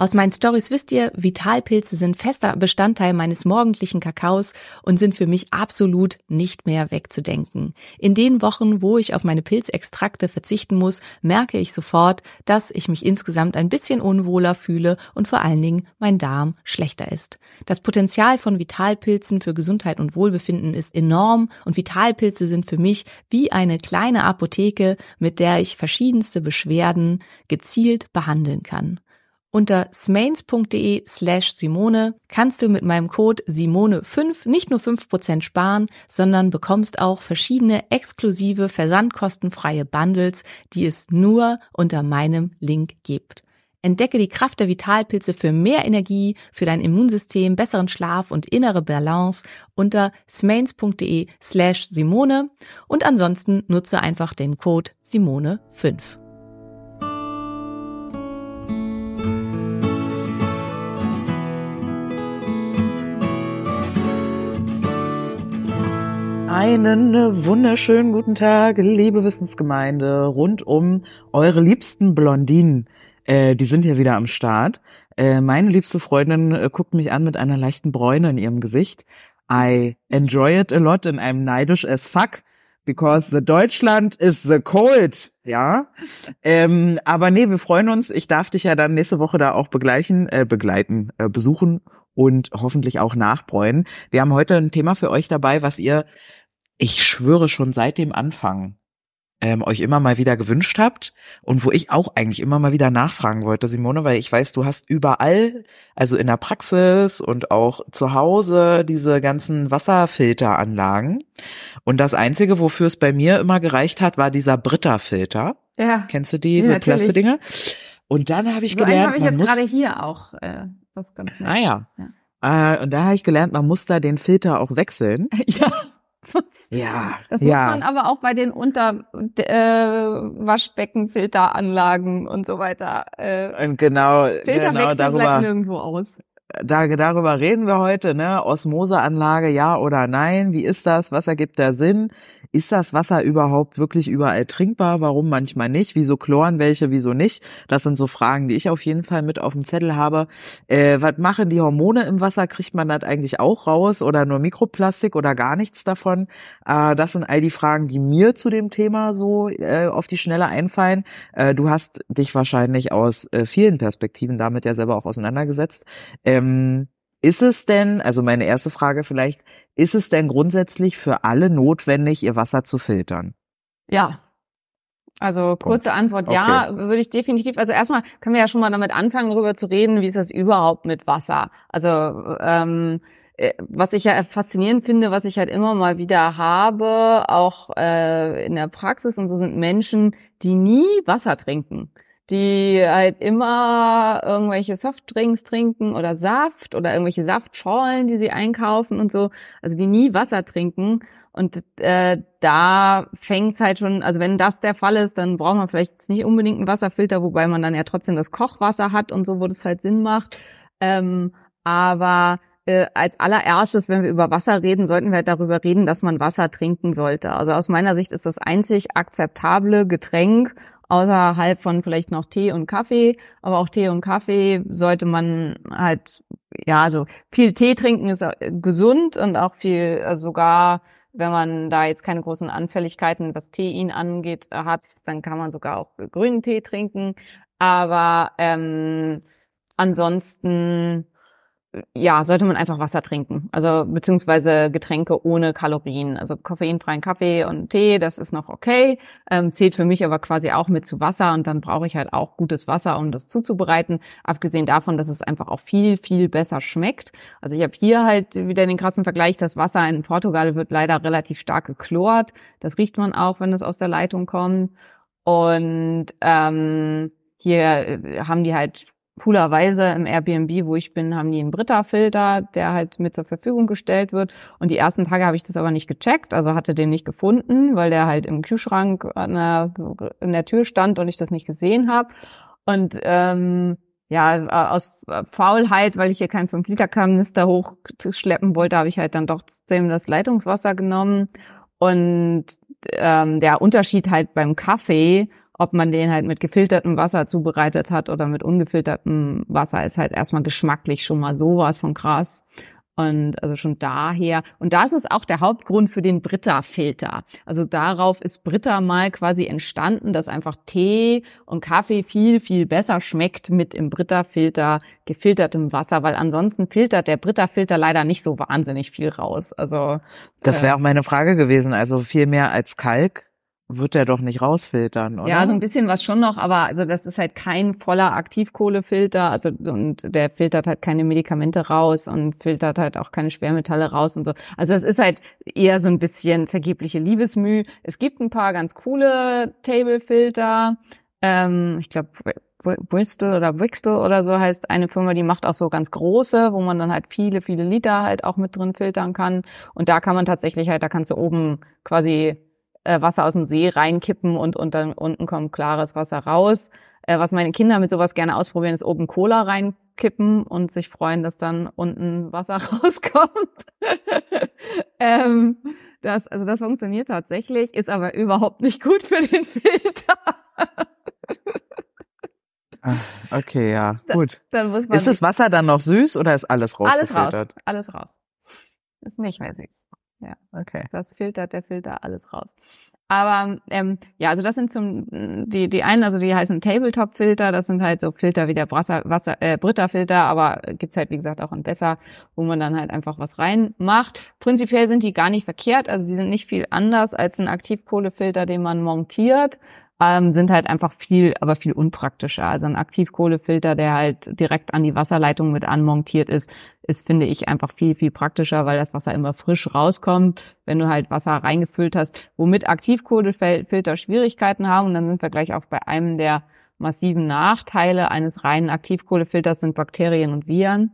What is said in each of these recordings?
Aus meinen Stories wisst ihr, Vitalpilze sind fester Bestandteil meines morgendlichen Kakaos und sind für mich absolut nicht mehr wegzudenken. In den Wochen, wo ich auf meine Pilzextrakte verzichten muss, merke ich sofort, dass ich mich insgesamt ein bisschen unwohler fühle und vor allen Dingen mein Darm schlechter ist. Das Potenzial von Vitalpilzen für Gesundheit und Wohlbefinden ist enorm und Vitalpilze sind für mich wie eine kleine Apotheke, mit der ich verschiedenste Beschwerden gezielt behandeln kann. Unter smains.de slash Simone kannst du mit meinem Code Simone5 nicht nur 5% sparen, sondern bekommst auch verschiedene exklusive versandkostenfreie Bundles, die es nur unter meinem Link gibt. Entdecke die Kraft der Vitalpilze für mehr Energie, für dein Immunsystem, besseren Schlaf und innere Balance unter smains.de slash Simone und ansonsten nutze einfach den Code Simone5. Einen wunderschönen guten Tag, liebe Wissensgemeinde, rund um eure liebsten Blondinen. Äh, die sind hier wieder am Start. Äh, meine liebste Freundin äh, guckt mich an mit einer leichten Bräune in ihrem Gesicht. I enjoy it a lot and I'm neidisch as fuck because the Deutschland is the cold, ja. Ähm, aber nee, wir freuen uns. Ich darf dich ja dann nächste Woche da auch begleichen, äh, begleiten, äh, besuchen und hoffentlich auch nachbräuen. Wir haben heute ein Thema für euch dabei, was ihr ich schwöre schon seit dem Anfang ähm, euch immer mal wieder gewünscht habt und wo ich auch eigentlich immer mal wieder nachfragen wollte, Simone, weil ich weiß, du hast überall, also in der Praxis und auch zu Hause, diese ganzen Wasserfilteranlagen. Und das Einzige, wofür es bei mir immer gereicht hat, war dieser Britta-Filter. Ja. Kennst du diese Ja, natürlich. Plastikdinger? Und dann habe ich So gelernt, habe ich man jetzt muss, gerade hier auch. Äh, was ganz nett. ah ja, Äh, und da habe ich gelernt, man muss da den Filter auch wechseln. ja. Ja, Das ja. muss man aber auch bei den Unter äh, und so weiter. Äh, Und genau, genau darüber, nirgendwo aus. da, darüber reden wir heute, ne? Osmoseanlage, ja oder nein? Wie ist das? Was ergibt da Sinn? Ist das Wasser überhaupt wirklich überall trinkbar? Warum manchmal nicht? Wieso chloren welche, wieso nicht? Das sind so Fragen, die ich auf jeden Fall mit auf dem Zettel habe. Äh, was machen die Hormone im Wasser? Kriegt man das eigentlich auch raus oder nur Mikroplastik oder gar nichts davon? Äh, das sind all die Fragen, die mir zu dem Thema so äh, auf die Schnelle einfallen. Äh, du hast dich wahrscheinlich aus äh, vielen Perspektiven damit ja selber auch auseinandergesetzt. Ähm, ist es denn, also meine erste Frage vielleicht, ist es denn grundsätzlich für alle notwendig, ihr Wasser zu filtern? Ja. Also kurze Antwort, ja, würde ich definitiv. Also erstmal können wir ja schon mal damit anfangen, darüber zu reden, wie ist das überhaupt mit Wasser? Also ähm, äh, was ich ja faszinierend finde, was ich halt immer mal wieder habe, auch äh, in der Praxis und so sind Menschen, die nie Wasser trinken. Die halt immer irgendwelche Softdrinks trinken oder Saft oder irgendwelche Saftschorlen, die sie einkaufen und so. Also die nie Wasser trinken. Und äh, da fängt's halt schon, also wenn das der Fall ist, dann braucht man vielleicht jetzt nicht unbedingt einen Wasserfilter, wobei man dann ja trotzdem das Kochwasser hat und so, wo das halt Sinn macht. Ähm, aber äh, als allererstes, wenn wir über Wasser reden, sollten wir halt darüber reden, dass man Wasser trinken sollte. Also aus meiner Sicht ist das einzig akzeptable Getränk außerhalb von vielleicht noch Tee und Kaffee, aber auch Tee und Kaffee sollte man halt ja, also viel Tee trinken ist äh, gesund und auch viel äh, sogar Wenn man da jetzt keine großen Anfälligkeiten, was Tein angeht, hat, dann kann man sogar auch grünen Tee trinken. Aber ähm, ansonsten ja, sollte man einfach Wasser trinken. Also beziehungsweise Getränke ohne Kalorien. Also koffeinfreien Kaffee und Tee, das ist noch okay. Ähm, zählt für mich aber quasi auch mit zu Wasser und dann brauche ich halt auch gutes Wasser, um das zuzubereiten. Abgesehen davon, dass es einfach auch viel, viel besser schmeckt. Also ich habe hier halt wieder den krassen Vergleich, das Wasser in Portugal wird leider relativ stark geklort. Das riecht man auch, wenn es aus der Leitung kommt. Und ähm, hier äh, haben die halt coolerweise im Airbnb, wo ich bin, haben die einen Britta-Filter, der halt mit zur Verfügung gestellt wird. Und die ersten Tage habe ich das aber nicht gecheckt, also hatte den nicht gefunden, weil der halt im Kühlschrank an der, in der Tür stand und ich das nicht gesehen habe. Und ähm, ja, aus Faulheit, weil ich hier keinen 5-Liter-Kanister hochschleppen wollte, habe ich halt dann doch trotzdem das Leitungswasser genommen. Und ähm, der Unterschied halt beim Kaffee ob man den halt mit gefiltertem Wasser zubereitet hat oder mit ungefiltertem Wasser, ist halt erstmal geschmacklich schon mal sowas von krass. Und also schon daher. Und das ist auch der Hauptgrund für den Britta-Filter. Also darauf ist Britta mal quasi entstanden, dass einfach Tee und Kaffee viel, viel besser schmeckt mit im Britta-Filter gefiltertem Wasser, weil ansonsten filtert der Britta-Filter leider nicht so wahnsinnig viel raus. Also. Das wäre äh, auch meine Frage gewesen. Also viel mehr als Kalk wird der doch nicht rausfiltern, oder? Ja, so ein bisschen was schon noch, aber also das ist halt kein voller Aktivkohlefilter, also und der filtert halt keine Medikamente raus und filtert halt auch keine Schwermetalle raus und so. Also das ist halt eher so ein bisschen vergebliche Liebesmüh. Es gibt ein paar ganz coole Tablefilter. Ähm, ich glaube Bristol oder Brixton oder so heißt eine Firma, die macht auch so ganz große, wo man dann halt viele, viele Liter halt auch mit drin filtern kann. Und da kann man tatsächlich halt, da kannst du oben quasi äh, Wasser aus dem See reinkippen und, und dann unten kommt klares Wasser raus. Äh, was meine Kinder mit sowas gerne ausprobieren, ist oben Cola reinkippen und sich freuen, dass dann unten Wasser rauskommt. ähm, das, also das funktioniert tatsächlich, ist aber überhaupt nicht gut für den Filter. Ach, okay, ja, gut. Dann muss man ist das Wasser dann noch süß oder ist alles rausgefiltert? Alles raus, alles raus. Ist nicht mehr süß. Ja, okay. Das filtert der Filter alles raus. Aber ähm, ja, also das sind zum die die einen, also die heißen Tabletop-Filter, das sind halt so Filter wie der Wasser, Wasser äh, Britta-Filter, aber gibt's halt wie gesagt auch ein besser, wo man dann halt einfach was reinmacht. Prinzipiell sind die gar nicht verkehrt, also die sind nicht viel anders als ein Aktivkohlefilter, den man montiert ähm, sind halt einfach viel, aber viel unpraktischer. Also ein Aktivkohlefilter, der halt direkt an die Wasserleitung mit anmontiert ist, ist, finde ich, einfach viel, viel praktischer, weil das Wasser immer frisch rauskommt, wenn du halt Wasser reingefüllt hast. Womit Aktivkohlefilter Schwierigkeiten haben, und dann sind wir gleich auch bei einem der massiven Nachteile eines reinen Aktivkohlefilters sind Bakterien und Viren.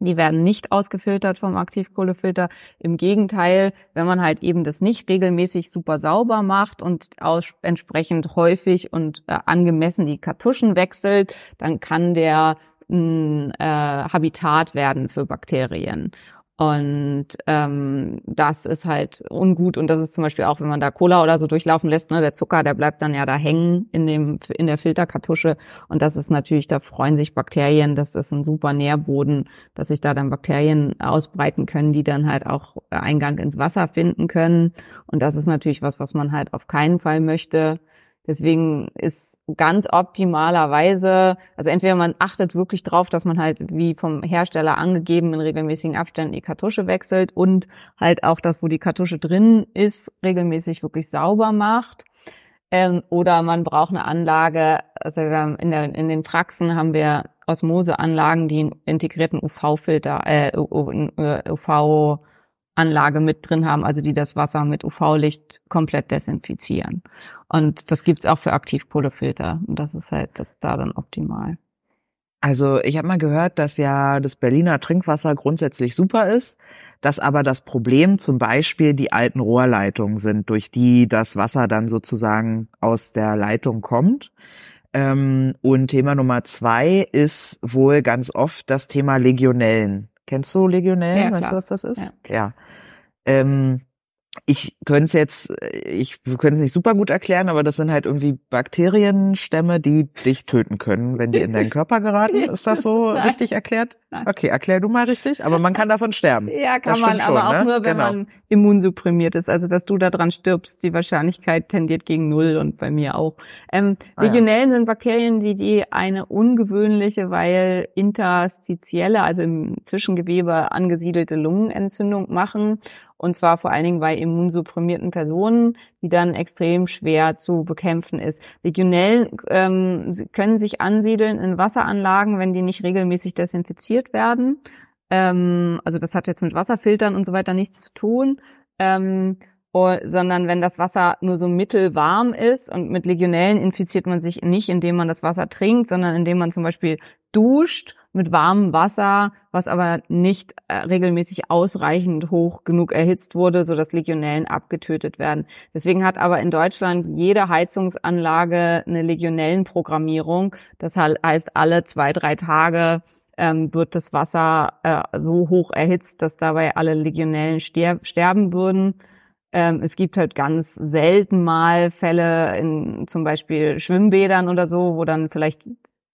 Die werden nicht ausgefiltert vom Aktivkohlefilter. Im Gegenteil, wenn man halt eben das nicht regelmäßig super sauber macht und aus, entsprechend häufig und äh, angemessen die Kartuschen wechselt, dann kann der ein äh, Habitat werden für Bakterien. Und ähm, das ist halt ungut. Und das ist zum Beispiel auch, wenn man da Cola oder so durchlaufen lässt, ne, der Zucker, der bleibt dann ja da hängen in dem in der Filterkartusche. Und das ist natürlich, da freuen sich Bakterien. Das ist ein super Nährboden, dass sich da dann Bakterien ausbreiten können, die dann halt auch Eingang ins Wasser finden können. Und das ist natürlich was, was man halt auf keinen Fall möchte. Deswegen ist ganz optimalerweise, also entweder man achtet wirklich drauf, dass man halt wie vom Hersteller angegeben in regelmäßigen Abständen die Kartusche wechselt und halt auch das, wo die Kartusche drin ist, regelmäßig wirklich sauber macht. Ähm, oder man braucht eine Anlage, also in, der, in den Praxen haben wir Osmoseanlagen, die einen integrierten UV-Filter, äh, UV Anlage mit drin haben, also die das Wasser mit UV-Licht komplett desinfizieren. Und das gibt's auch für Aktivkohlefilter. Und das ist halt das da dann optimal. Also ich habe mal gehört, dass ja das Berliner Trinkwasser grundsätzlich super ist, dass aber das Problem zum Beispiel die alten Rohrleitungen sind, durch die das Wasser dann sozusagen aus der Leitung kommt. Ähm, und Thema Nummer zwei ist wohl ganz oft das Thema Legionellen. Kennst du Legionellen? Ja, weißt du, was das ist? Ja. ja. Ähm, ich könnte es jetzt, ich könnte es nicht super gut erklären, aber das sind halt irgendwie Bakterienstämme, die dich töten können, wenn die in deinen Körper geraten. Ist das so Nein. richtig erklärt? Nein. Okay, erklär du mal richtig. Aber man kann davon sterben. Ja, kann man, schon, aber auch ne? nur, wenn Genau. man immunsupprimiert ist. Also, dass du daran stirbst, die Wahrscheinlichkeit tendiert gegen null und bei mir auch. Ähm, Ah, ja. Legionellen sind Bakterien, die, die eine ungewöhnliche, weil interstitielle, also im Zwischengewebe angesiedelte Lungenentzündung machen. Und zwar vor allen Dingen bei immunsupprimierten Personen, die dann extrem schwer zu bekämpfen ist. Legionellen ähm, können sich ansiedeln in Wasseranlagen, wenn die nicht regelmäßig desinfiziert werden. Ähm, also das hat jetzt mit Wasserfiltern und so weiter nichts zu tun. Ähm, sondern wenn das Wasser nur so mittelwarm ist und mit Legionellen infiziert man sich nicht, indem man das Wasser trinkt, sondern indem man zum Beispiel duscht mit warmem Wasser, was aber nicht äh, regelmäßig ausreichend hoch genug erhitzt wurde, sodass Legionellen abgetötet werden. Deswegen hat aber in Deutschland jede Heizungsanlage eine Legionellenprogrammierung. Das he- heißt, alle zwei, drei Tage ähm, wird das Wasser äh, so hoch erhitzt, dass dabei alle Legionellen ster sterben würden. Ähm, es gibt halt ganz selten mal Fälle in zum Beispiel Schwimmbädern oder so, wo dann vielleicht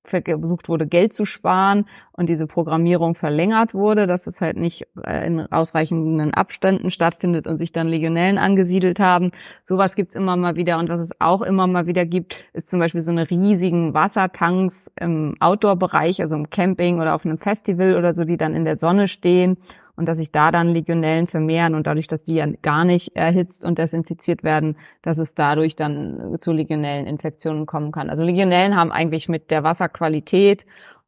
versucht wurde, Geld zu sparen und diese Programmierung verlängert wurde, dass es halt nicht äh, in ausreichenden Abständen stattfindet und sich dann Legionellen angesiedelt haben. Sowas gibt's immer mal wieder. Und was es auch immer mal wieder gibt, ist zum Beispiel so eine riesigen Wassertanks im Outdoor-Bereich, also im Camping oder auf einem Festival oder so, die dann in der Sonne stehen und dass sich da dann Legionellen vermehren und dadurch, dass die ja gar nicht erhitzt und desinfiziert werden, dass es dadurch dann zu Legionelleninfektionen kommen kann. Also Legionellen haben eigentlich mit der Wasserqualität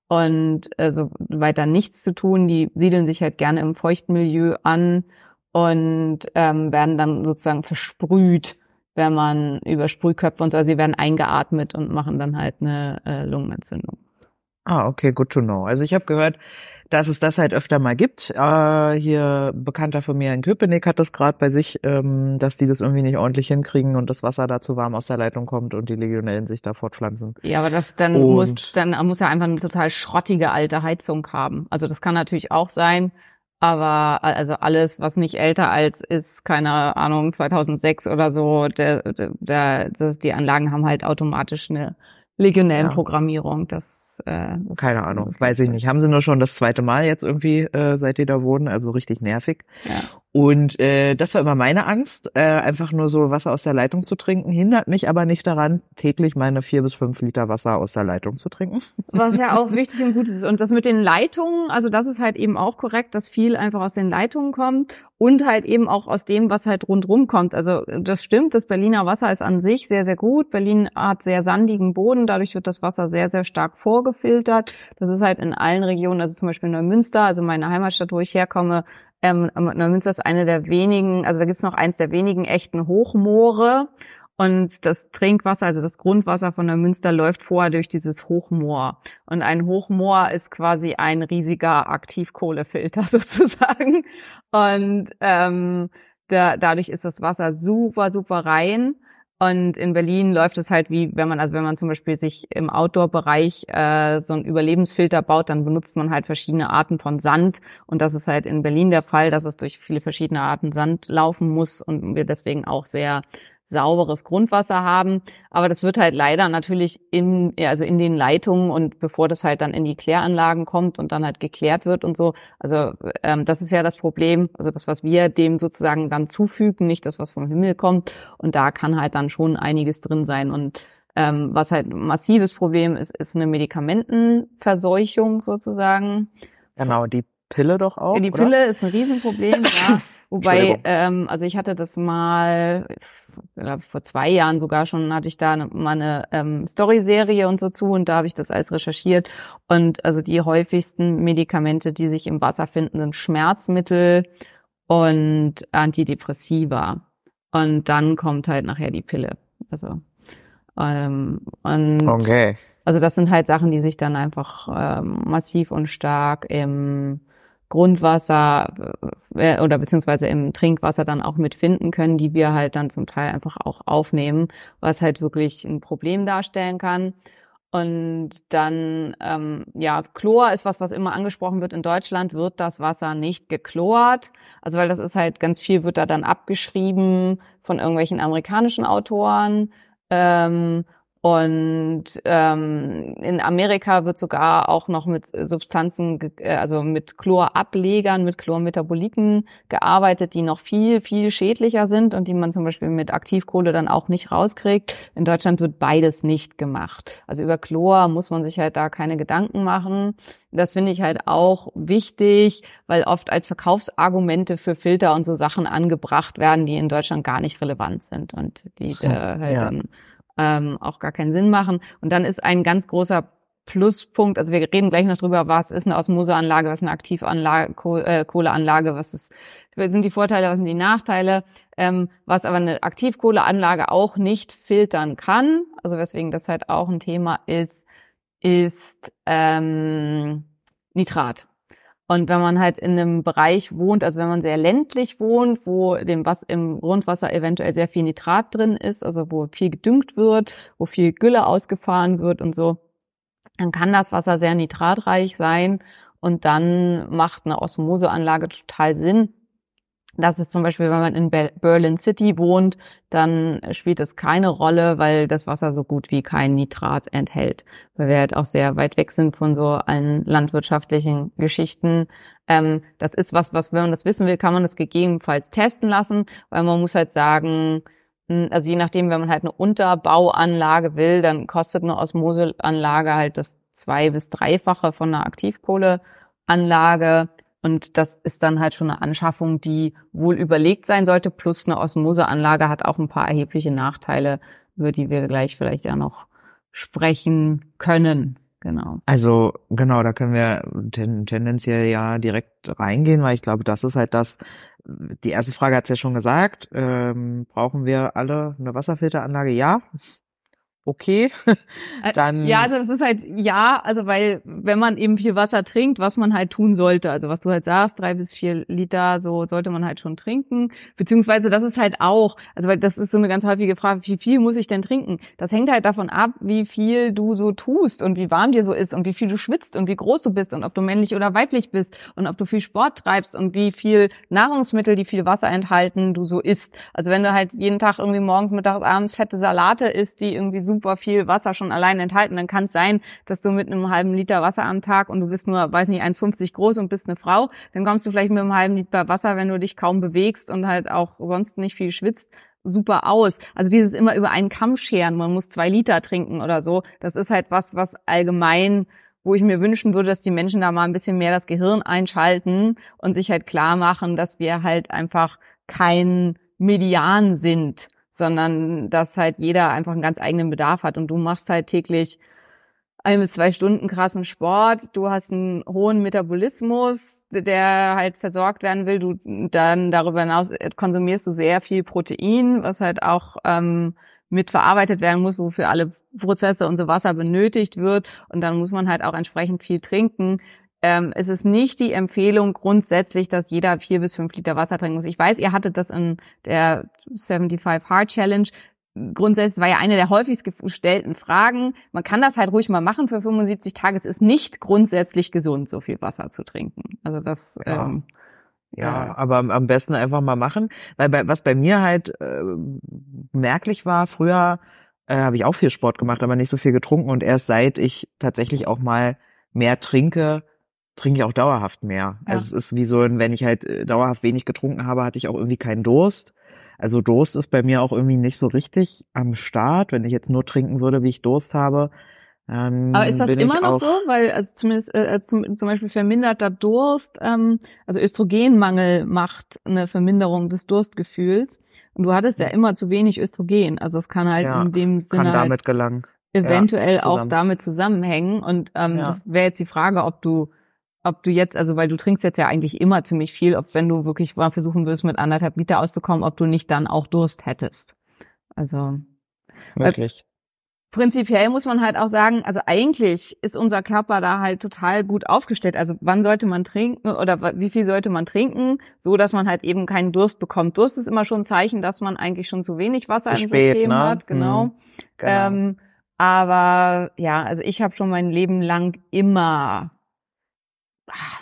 und äh, so weiter nichts zu tun. Die siedeln sich halt gerne im feuchten Milieu an und ähm, werden dann sozusagen versprüht, wenn man über Sprühköpfe und so, also sie werden eingeatmet und machen dann halt eine äh, Lungenentzündung. Ah, okay, good to know. Also ich habe gehört, dass es das halt öfter mal gibt. Äh, hier Bekannter von mir in Köpenick hat das gerade bei sich, ähm, dass die das irgendwie nicht ordentlich hinkriegen und das Wasser da zu warm aus der Leitung kommt und die Legionellen sich da fortpflanzen. Ja, aber das dann Und- muss dann muss er einfach eine total schrottige alte Heizung haben. Also das kann natürlich auch sein, aber also alles, was nicht älter als ist, keine Ahnung, 2006 oder so, der, der, der die Anlagen haben halt automatisch eine Legionellenprogrammierung. Das, äh, das Keine Ahnung, weiß ich nicht. Haben sie nur schon das zweite Mal jetzt irgendwie, äh, seit die da wohnen, also richtig nervig. Ja. Und äh, das war immer meine Angst, äh, einfach nur so Wasser aus der Leitung zu trinken, hindert mich aber nicht daran, täglich meine vier bis fünf Liter Wasser aus der Leitung zu trinken. Was ja auch wichtig und gut ist. Und das mit den Leitungen, also das ist halt eben auch korrekt, dass viel einfach aus den Leitungen kommt und halt eben auch aus dem, was halt rundrum kommt. Also das stimmt, das Berliner Wasser ist an sich sehr, sehr gut. Berlin hat sehr sandigen Boden, dadurch wird das Wasser sehr, sehr stark vorgefiltert. Das ist halt in allen Regionen, also zum Beispiel Neumünster, also meine Heimatstadt, wo ich herkomme, ähm, Neumünster ist eine der wenigen, also da gibt's noch eins der wenigen echten Hochmoore. Und das Trinkwasser, also das Grundwasser von der Münster läuft vorher durch dieses Hochmoor. Und ein Hochmoor ist quasi ein riesiger Aktivkohlefilter sozusagen. Und ähm, da, dadurch ist das Wasser super, super rein. Und in Berlin läuft es halt wie, wenn man, also wenn man zum Beispiel sich im Outdoor-Bereich äh, so einen Überlebensfilter baut, dann benutzt man halt verschiedene Arten von Sand. Und das ist halt in Berlin der Fall, dass es durch viele verschiedene Arten Sand laufen muss und wir deswegen auch sehr sauberes Grundwasser haben. Aber das wird halt leider natürlich in, also in den Leitungen und bevor das halt dann in die Kläranlagen kommt und dann halt geklärt wird und so. Also ähm, das ist ja das Problem, also das, was wir dem sozusagen dann zufügen, nicht das, was vom Himmel kommt. Und da kann halt dann schon einiges drin sein. Und ähm, was halt ein massives Problem ist, ist eine Medikamentenverseuchung sozusagen. Genau, die Pille doch auch. Die oder? Pille ist ein Riesenproblem, ja. Wobei, ähm, also ich hatte das mal vor zwei Jahren sogar schon, hatte ich da eine, mal eine ähm, Story-Serie und so zu und da habe ich das alles recherchiert. Und also die häufigsten Medikamente, die sich im Wasser finden, sind Schmerzmittel und Antidepressiva. Und dann kommt halt nachher die Pille. Also ähm, und Okay. also das sind halt Sachen, die sich dann einfach ähm, massiv und stark im Grundwasser äh, oder beziehungsweise im Trinkwasser dann auch mitfinden können, die wir halt dann zum Teil einfach auch aufnehmen, was halt wirklich ein Problem darstellen kann. Und dann, ähm, ja, Chlor ist was, was immer angesprochen wird. In Deutschland wird das Wasser nicht geklort. Also weil das ist halt, ganz viel wird da dann abgeschrieben von irgendwelchen amerikanischen Autoren. Ähm, und ähm, in Amerika wird sogar auch noch mit Substanzen, äh, also mit Chlorablegern, mit Chlormetaboliten gearbeitet, die noch viel, viel schädlicher sind und die man zum Beispiel mit Aktivkohle dann auch nicht rauskriegt. In Deutschland wird beides nicht gemacht. Also über Chlor muss man sich halt da keine Gedanken machen. Das finde ich halt auch wichtig, weil oft als Verkaufsargumente für Filter und so Sachen angebracht werden, die in Deutschland gar nicht relevant sind und die äh, halt ja. dann ähm, auch gar keinen Sinn machen. Und dann ist ein ganz großer Pluspunkt, also wir reden gleich noch drüber, was ist eine Osmoseanlage, was ist eine Aktivanlage, äh, Kohleanlage, was ist, sind die Vorteile, was sind die Nachteile, ähm, was aber eine Aktivkohleanlage auch nicht filtern kann, also weswegen das halt auch ein Thema ist, ist ähm, Nitrat. Und wenn man halt in einem Bereich wohnt, also wenn man sehr ländlich wohnt, wo dem was im Grundwasser eventuell sehr viel Nitrat drin ist, also wo viel gedüngt wird, wo viel Gülle ausgefahren wird und so, dann kann das Wasser sehr nitratreich sein und dann macht eine Osmoseanlage total Sinn. Das ist zum Beispiel, wenn man in Berlin City wohnt, dann spielt es keine Rolle, weil das Wasser so gut wie kein Nitrat enthält. Weil wir halt auch sehr weit weg sind von so allen landwirtschaftlichen Geschichten. Ähm, das ist was, was, wenn man das wissen will, kann man das gegebenenfalls testen lassen, weil man muss halt sagen, hm, also je nachdem, wenn man halt eine Unterbauanlage will, dann kostet eine Osmoseanlage halt das zwei- bis dreifache von einer Aktivkohleanlage. Und das ist dann halt schon eine Anschaffung, die wohl überlegt sein sollte. Plus eine Osmoseanlage hat auch ein paar erhebliche Nachteile, über die wir gleich vielleicht ja noch sprechen können. Genau. Also genau, da können wir ten, tendenziell ja direkt reingehen, weil ich glaube, das ist halt das. Die erste Frage hat es ja schon gesagt. Ähm, brauchen wir alle eine Wasserfilteranlage? Ja okay, äh, dann. Ja, also das ist halt, ja, also weil, wenn man eben viel Wasser trinkt, was man halt tun sollte, also was du halt sagst, drei bis vier Liter, so sollte man halt schon trinken, beziehungsweise das ist halt auch, also weil das ist so eine ganz häufige Frage, wie viel muss ich denn trinken? Das hängt halt davon ab, wie viel du so tust und wie warm dir so ist und wie viel du schwitzt und wie groß du bist und ob du männlich oder weiblich bist und ob du viel Sport treibst und wie viel Nahrungsmittel, die viel Wasser enthalten, du so isst. Also wenn du halt jeden Tag irgendwie morgens, mittags, abends fette Salate isst, die irgendwie so super viel Wasser schon allein enthalten, dann kann es sein, dass du mit einem halben Liter Wasser am Tag und du bist nur, weiß nicht, 1,50 groß und bist eine Frau, dann kommst du vielleicht mit einem halben Liter Wasser, wenn du dich kaum bewegst und halt auch sonst nicht viel schwitzt, super aus. Also dieses immer über einen Kamm scheren, man muss zwei Liter trinken oder so, das ist halt was, was allgemein wo ich mir wünschen würde, dass die Menschen da mal ein bisschen mehr das Gehirn einschalten und sich halt klar machen, dass wir halt einfach kein Median sind sondern dass halt jeder einfach einen ganz eigenen Bedarf hat. Und du machst halt täglich ein bis zwei Stunden krassen Sport, du hast einen hohen Metabolismus, der halt versorgt werden will, du dann darüber hinaus konsumierst du sehr viel Protein, was halt auch ähm, mitverarbeitet werden muss, wofür alle Prozesse und so Wasser benötigt wird. Und dann muss man halt auch entsprechend viel trinken ähm, es ist nicht die Empfehlung grundsätzlich, dass jeder vier bis fünf Liter Wasser trinken muss. Ich weiß, ihr hattet das in der 75 Hard Challenge. Grundsätzlich war ja eine der häufigst gestellten Fragen. Man kann das halt ruhig mal machen für 75 Tage. Es ist nicht grundsätzlich gesund, so viel Wasser zu trinken. Also das. Ja. Ähm, ja, ja, aber am besten einfach mal machen, weil bei, was bei mir halt äh, merklich war, früher äh, habe ich auch viel Sport gemacht, aber nicht so viel getrunken und erst seit ich tatsächlich auch mal mehr trinke, trinke ich auch dauerhaft mehr. Ja. Also es ist wie so, wenn ich halt äh, dauerhaft wenig getrunken habe, hatte ich auch irgendwie keinen Durst. Also Durst ist bei mir auch irgendwie nicht so richtig am Start. Wenn ich jetzt nur trinken würde, wie ich Durst habe, ähm, Aber ist das immer noch so? Weil also zumindest äh, äh, zum, zum Beispiel verminderter Durst, ähm, also Östrogenmangel macht eine Verminderung des Durstgefühls. Und du hattest ja immer zu wenig Östrogen. Also es kann halt ja, in dem Sinne kann damit halt gelangen. eventuell ja, auch damit zusammenhängen. Und ähm, ja. das wäre jetzt die Frage, ob du ob du jetzt, also weil du trinkst jetzt ja eigentlich immer ziemlich viel, ob wenn du wirklich mal versuchen würdest, mit anderthalb Liter auszukommen, ob du nicht dann auch Durst hättest. Also wirklich. Prinzipiell muss man halt auch sagen, also eigentlich ist unser Körper da halt total gut aufgestellt. Also wann sollte man trinken oder wie viel sollte man trinken, so dass man halt eben keinen Durst bekommt. Durst ist immer schon ein Zeichen, dass man eigentlich schon zu wenig Wasser zu im spät, System ne? hat, genau. Hm, genau. Ähm, Aber ja, also ich habe schon mein Leben lang immer,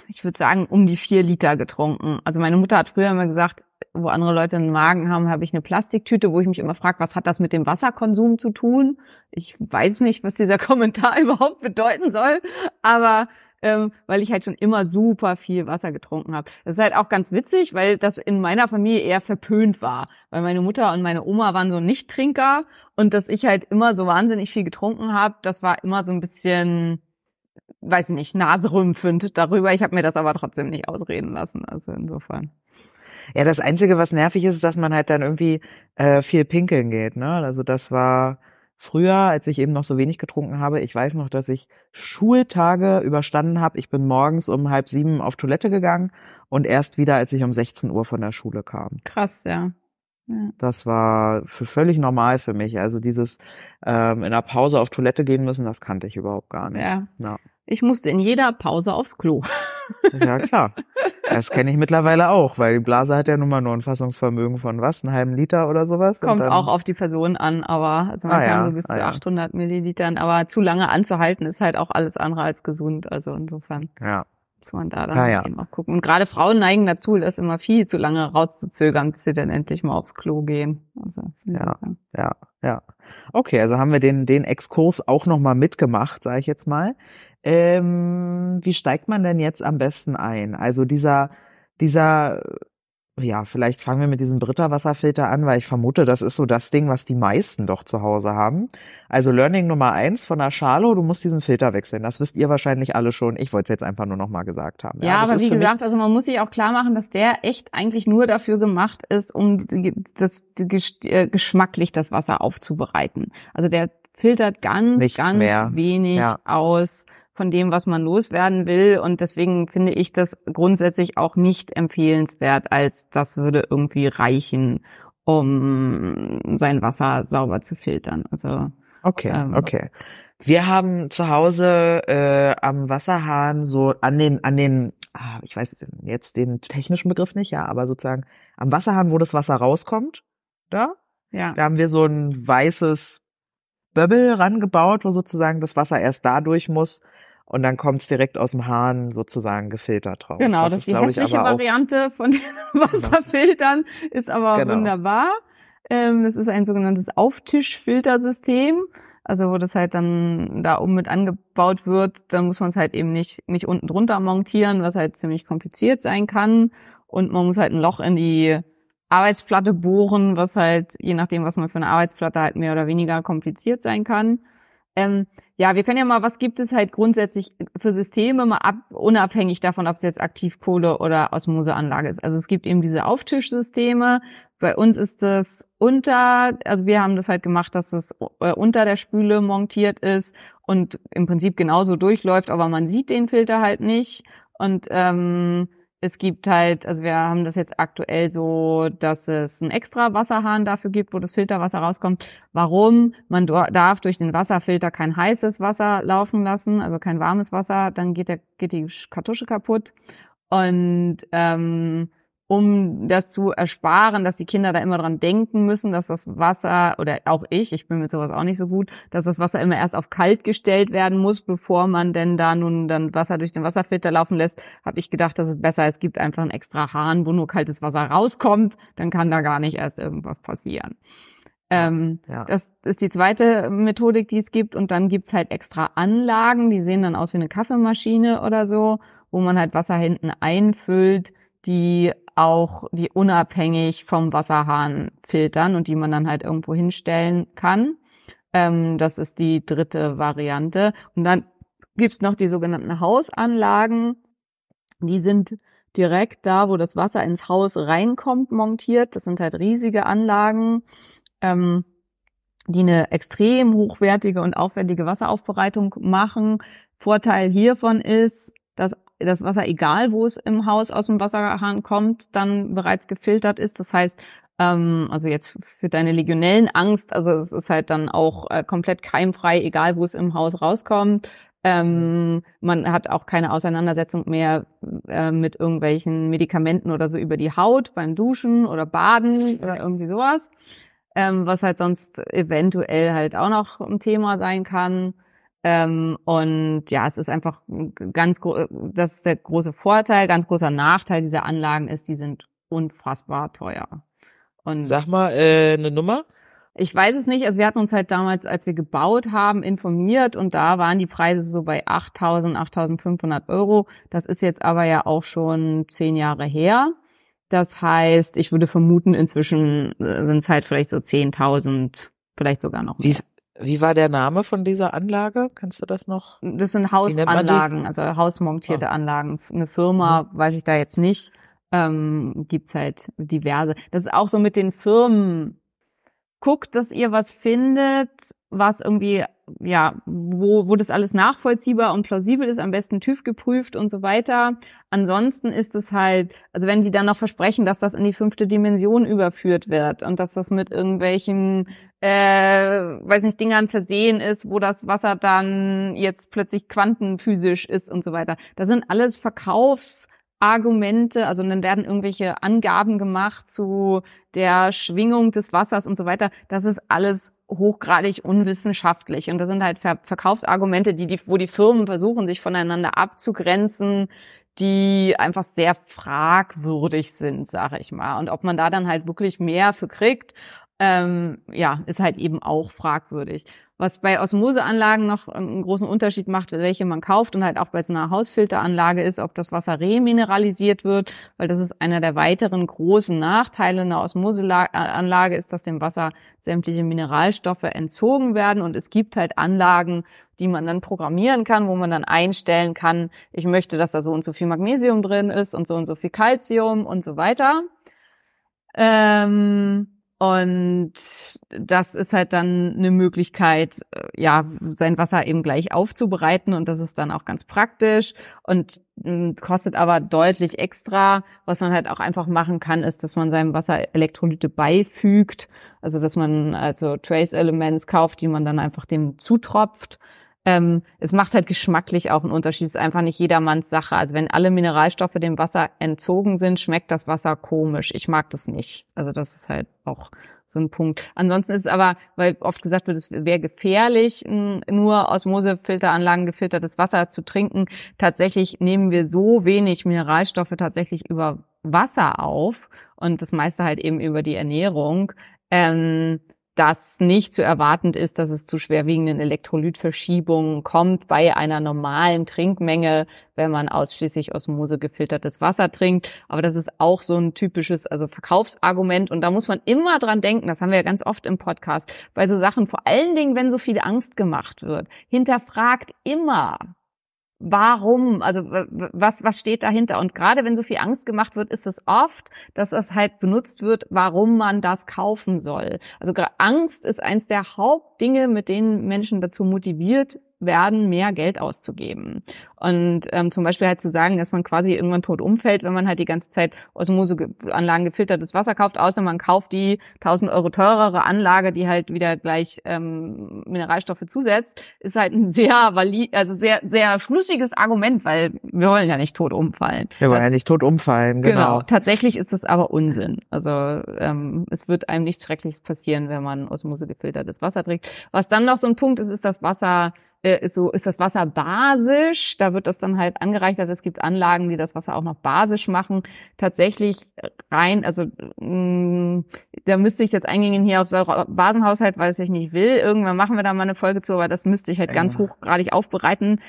ich würde sagen, um die vier Liter getrunken. Also meine Mutter hat früher immer gesagt, wo andere Leute einen Magen haben, habe ich eine Plastiktüte, wo ich mich immer frage, was hat das mit dem Wasserkonsum zu tun? Ich weiß nicht, was dieser Kommentar überhaupt bedeuten soll, aber ähm, weil ich halt schon immer super viel Wasser getrunken habe. Das ist halt auch ganz witzig, weil das in meiner Familie eher verpönt war, weil meine Mutter und meine Oma waren so Nicht-Trinker und dass ich halt immer so wahnsinnig viel getrunken habe, das war immer so ein bisschen weiß ich nicht, naserümpfend darüber. Ich habe mir das aber trotzdem nicht ausreden lassen. Also insofern. Ja, das Einzige, was nervig ist, ist, dass man halt dann irgendwie äh, viel pinkeln geht. Ne? Also das war früher, als ich eben noch so wenig getrunken habe. Ich weiß noch, dass ich Schultage überstanden habe. Ich bin morgens um halb sieben auf Toilette gegangen und erst wieder, als ich um 16 Uhr von der Schule kam. Krass, ja. ja. Das war für völlig normal für mich. Also dieses ähm, in der Pause auf Toilette gehen müssen, das kannte ich überhaupt gar nicht. Ja. ja. Ich musste in jeder Pause aufs Klo. Ja, klar. Das kenne ich mittlerweile auch, weil die Blase hat ja nun mal nur ein Fassungsvermögen von was, einen halben Liter oder sowas. Kommt auch auf die Person an, aber also man Ah, kann ja, so bis ah, zu ja. 800 Millilitern, aber zu lange anzuhalten ist halt auch alles andere als gesund. Also insofern Ja, muss man da dann Ah, ja. eben auch gucken. Und gerade Frauen neigen dazu, das immer viel zu lange rauszuzögern, bis sie dann endlich mal aufs Klo gehen. Also, Ja. ja, ja. Okay, also haben wir den, den Exkurs auch nochmal mitgemacht, sage ich jetzt mal. Ähm, wie steigt man denn jetzt am besten ein? Also dieser, dieser, ja, vielleicht fangen wir mit diesem Britta-Wasserfilter an, weil ich vermute, das ist so das Ding, was die meisten doch zu Hause haben. Also Learning Nummer eins von der Charlo, du musst diesen Filter wechseln. Das wisst ihr wahrscheinlich alle schon. Ich wollte es jetzt einfach nur nochmal gesagt haben. Ja, das aber wie gesagt, also man muss sich auch klar machen, dass der echt eigentlich nur dafür gemacht ist, um das, äh, geschmacklich das Wasser aufzubereiten. Also der filtert ganz, Nichts ganz mehr. wenig Ja. aus von dem, was man loswerden will. Und deswegen finde ich das grundsätzlich auch nicht empfehlenswert, als das würde irgendwie reichen, um sein Wasser sauber zu filtern. Also Okay, Ähm, okay. Wir haben zu Hause äh, am Wasserhahn so an den, an den, ah, ich weiß jetzt den technischen Begriff nicht, ja, aber sozusagen am Wasserhahn, wo das Wasser rauskommt, da, ja. da haben wir so ein weißes Böbbel rangebaut, wo sozusagen das Wasser erst da durch muss und dann kommt es direkt aus dem Hahn sozusagen gefiltert raus. Genau, das, ist die hässliche Variante von den Wasserfiltern, ist aber Genau. wunderbar. Ähm, das ist ein sogenanntes Auftischfiltersystem. Also wo das halt dann da oben mit angebaut wird, dann muss man es halt eben nicht, nicht unten drunter montieren, was halt ziemlich kompliziert sein kann. Und man muss halt ein Loch in die Arbeitsplatte bohren, was halt, je nachdem, was man für eine Arbeitsplatte halt mehr oder weniger kompliziert sein kann. Ähm, ja, wir können ja mal, was gibt es halt grundsätzlich für Systeme, mal ab, unabhängig davon, ob es jetzt Aktivkohle oder Osmoseanlage ist. Also es gibt eben diese Auftischsysteme. Bei uns ist das unter, also wir haben das halt gemacht, dass es äh, unter der Spüle montiert ist und im Prinzip genauso durchläuft, aber man sieht den Filter halt nicht. Und ähm, es gibt halt, also wir haben das jetzt aktuell so, dass es einen extra Wasserhahn dafür gibt, wo das Filterwasser rauskommt. Warum? Man darf durch den Wasserfilter kein heißes Wasser laufen lassen, also kein warmes Wasser, dann geht, der, geht die Kartusche kaputt. Und ähm, um das zu ersparen, dass die Kinder da immer dran denken müssen, dass das Wasser, oder auch ich, ich bin mit sowas auch nicht so gut, dass das Wasser immer erst auf kalt gestellt werden muss, bevor man denn da nun dann Wasser durch den Wasserfilter laufen lässt, habe ich gedacht, das ist besser, es gibt einfach einen extra Hahn, wo nur kaltes Wasser rauskommt, dann kann da gar nicht erst irgendwas passieren. Ähm, Ja. Das ist die zweite Methodik, die es gibt. Und dann gibt's halt extra Anlagen, die sehen dann aus wie eine Kaffeemaschine oder so, wo man halt Wasser hinten einfüllt, die auch, die unabhängig vom Wasserhahn filtern und die man dann halt irgendwo hinstellen kann. Ähm, das ist die dritte Variante. Und dann gibt's noch die sogenannten Hausanlagen. Die sind direkt da, wo das Wasser ins Haus reinkommt, montiert. Das sind halt riesige Anlagen, ähm, die eine extrem hochwertige und aufwendige Wasseraufbereitung machen. Vorteil hiervon ist, dass das Wasser, egal wo es im Haus aus dem Wasserhahn kommt, dann bereits gefiltert ist. Das heißt, ähm, also jetzt für deine Legionellenangst, also es ist halt dann auch äh, komplett keimfrei, egal wo es im Haus rauskommt. Ähm, man hat auch keine Auseinandersetzung mehr äh, mit irgendwelchen Medikamenten oder so über die Haut beim Duschen oder Baden oder irgendwie sowas. ähm, was halt sonst eventuell halt auch noch ein Thema sein kann. Ähm, und ja, es ist einfach ganz, das ist der große Vorteil, ganz großer Nachteil dieser Anlagen ist, die sind unfassbar teuer. Und Sag mal äh, eine Nummer. Ich weiß es nicht. Also wir hatten uns halt damals, als wir gebaut haben, informiert und da waren die Preise so bei 8.000, 8.500 Euro. Das ist jetzt aber ja auch schon zehn Jahre her. Das heißt, ich würde vermuten, inzwischen äh, sind es halt vielleicht so 10.000, vielleicht sogar noch mehr. Wie, wie war der Name von dieser Anlage? Kannst du das noch? Das sind Hausanlagen, also hausmontierte ah. Anlagen. Eine Firma, mhm. weiß ich da jetzt nicht, ähm, gibt's halt diverse. Das ist auch so mit den Firmen guckt, dass ihr was findet, was irgendwie, ja, wo, wo das alles nachvollziehbar und plausibel ist, am besten TÜV geprüft und so weiter. Ansonsten ist es halt, also wenn die dann noch versprechen, dass das in die fünfte Dimension überführt wird und dass das mit irgendwelchen, äh, weiß nicht, Dingern versehen ist, wo das Wasser dann jetzt plötzlich quantenphysisch ist und so weiter. Das sind alles Verkaufs- Argumente, also dann werden irgendwelche Angaben gemacht zu der Schwingung des Wassers und so weiter. Das ist alles hochgradig unwissenschaftlich und das sind halt Ver Verkaufsargumente, die, die, wo die Firmen versuchen, sich voneinander abzugrenzen, die einfach sehr fragwürdig sind, sage ich mal. Und ob man da dann halt wirklich mehr für kriegt, ähm, ja, ist halt eben auch fragwürdig. Was bei Osmoseanlagen noch einen großen Unterschied macht, welche man kauft und halt auch bei so einer Hausfilteranlage ist, ob das Wasser remineralisiert wird, weil das ist einer der weiteren großen Nachteile einer Osmoseanlage ist, dass dem Wasser sämtliche Mineralstoffe entzogen werden und es gibt halt Anlagen, die man dann programmieren kann, wo man dann einstellen kann, ich möchte, dass da so und so viel Magnesium drin ist und so und so viel Calcium und so weiter. Ähm, und das ist halt dann eine Möglichkeit, äh, ja, sein Wasser eben gleich aufzubereiten und das ist dann auch ganz praktisch und hm, kostet aber deutlich extra. Was man halt auch einfach machen kann, ist, dass man seinem Wasser Elektrolyte beifügt, also dass man also Trace Elements kauft, die man dann einfach dem zutropft ähm, es macht halt geschmacklich auch einen Unterschied. Es ist einfach nicht jedermanns Sache. Also wenn alle Mineralstoffe dem Wasser entzogen sind, schmeckt das Wasser komisch. Ich mag das nicht. Also das ist halt auch so ein Punkt. Ansonsten ist es aber, weil oft gesagt wird, es wäre gefährlich, nur Osmosefilteranlagen gefiltertes Wasser zu trinken. Tatsächlich nehmen wir so wenig Mineralstoffe tatsächlich über Wasser auf und das meiste halt eben über die Ernährung. Ähm, dass nicht zu erwartend ist, dass es zu schwerwiegenden Elektrolytverschiebungen kommt bei einer normalen Trinkmenge, wenn man ausschließlich Osmose gefiltertes Wasser trinkt. Aber das ist auch so ein typisches, also Verkaufsargument. Und da muss man immer dran denken, das haben wir ja ganz oft im Podcast, bei so Sachen, vor allen Dingen, wenn so viel Angst gemacht wird, hinterfragt immer, warum, also was, was steht dahinter? Und gerade wenn so viel Angst gemacht wird, ist es oft, dass es halt benutzt wird, warum man das kaufen soll. Also Angst ist eins der Hauptdinge, mit denen Menschen dazu motiviert werden, mehr Geld auszugeben. Und ähm, zum Beispiel halt zu sagen, dass man quasi irgendwann tot umfällt, wenn man halt die ganze Zeit Osmoseanlagen gefiltertes Wasser kauft, außer man kauft die 1000 Euro teurere Anlage, die halt wieder gleich ähm, Mineralstoffe zusetzt, ist halt ein sehr valid, also sehr sehr schlüssiges Argument, weil wir wollen ja nicht tot umfallen. Wir wollen ja nicht tot umfallen, genau. genau. Tatsächlich ist es aber Unsinn. Also ähm, es wird einem nichts Schreckliches passieren, wenn man Osmose gefiltertes Wasser trinkt. Was dann noch so ein Punkt ist, ist das Wasser äh, so ist das Wasser basisch. Da wird das dann halt angereichert. Es gibt Anlagen, die das Wasser auch noch basisch machen. Tatsächlich rein, also mh, mm, da müsste ich jetzt eingehen hier auf Säurebasenhaushalt, weil es ich nicht will. Irgendwann machen wir da mal eine Folge zu, aber das müsste ich halt ja. ganz hochgradig aufbereiten.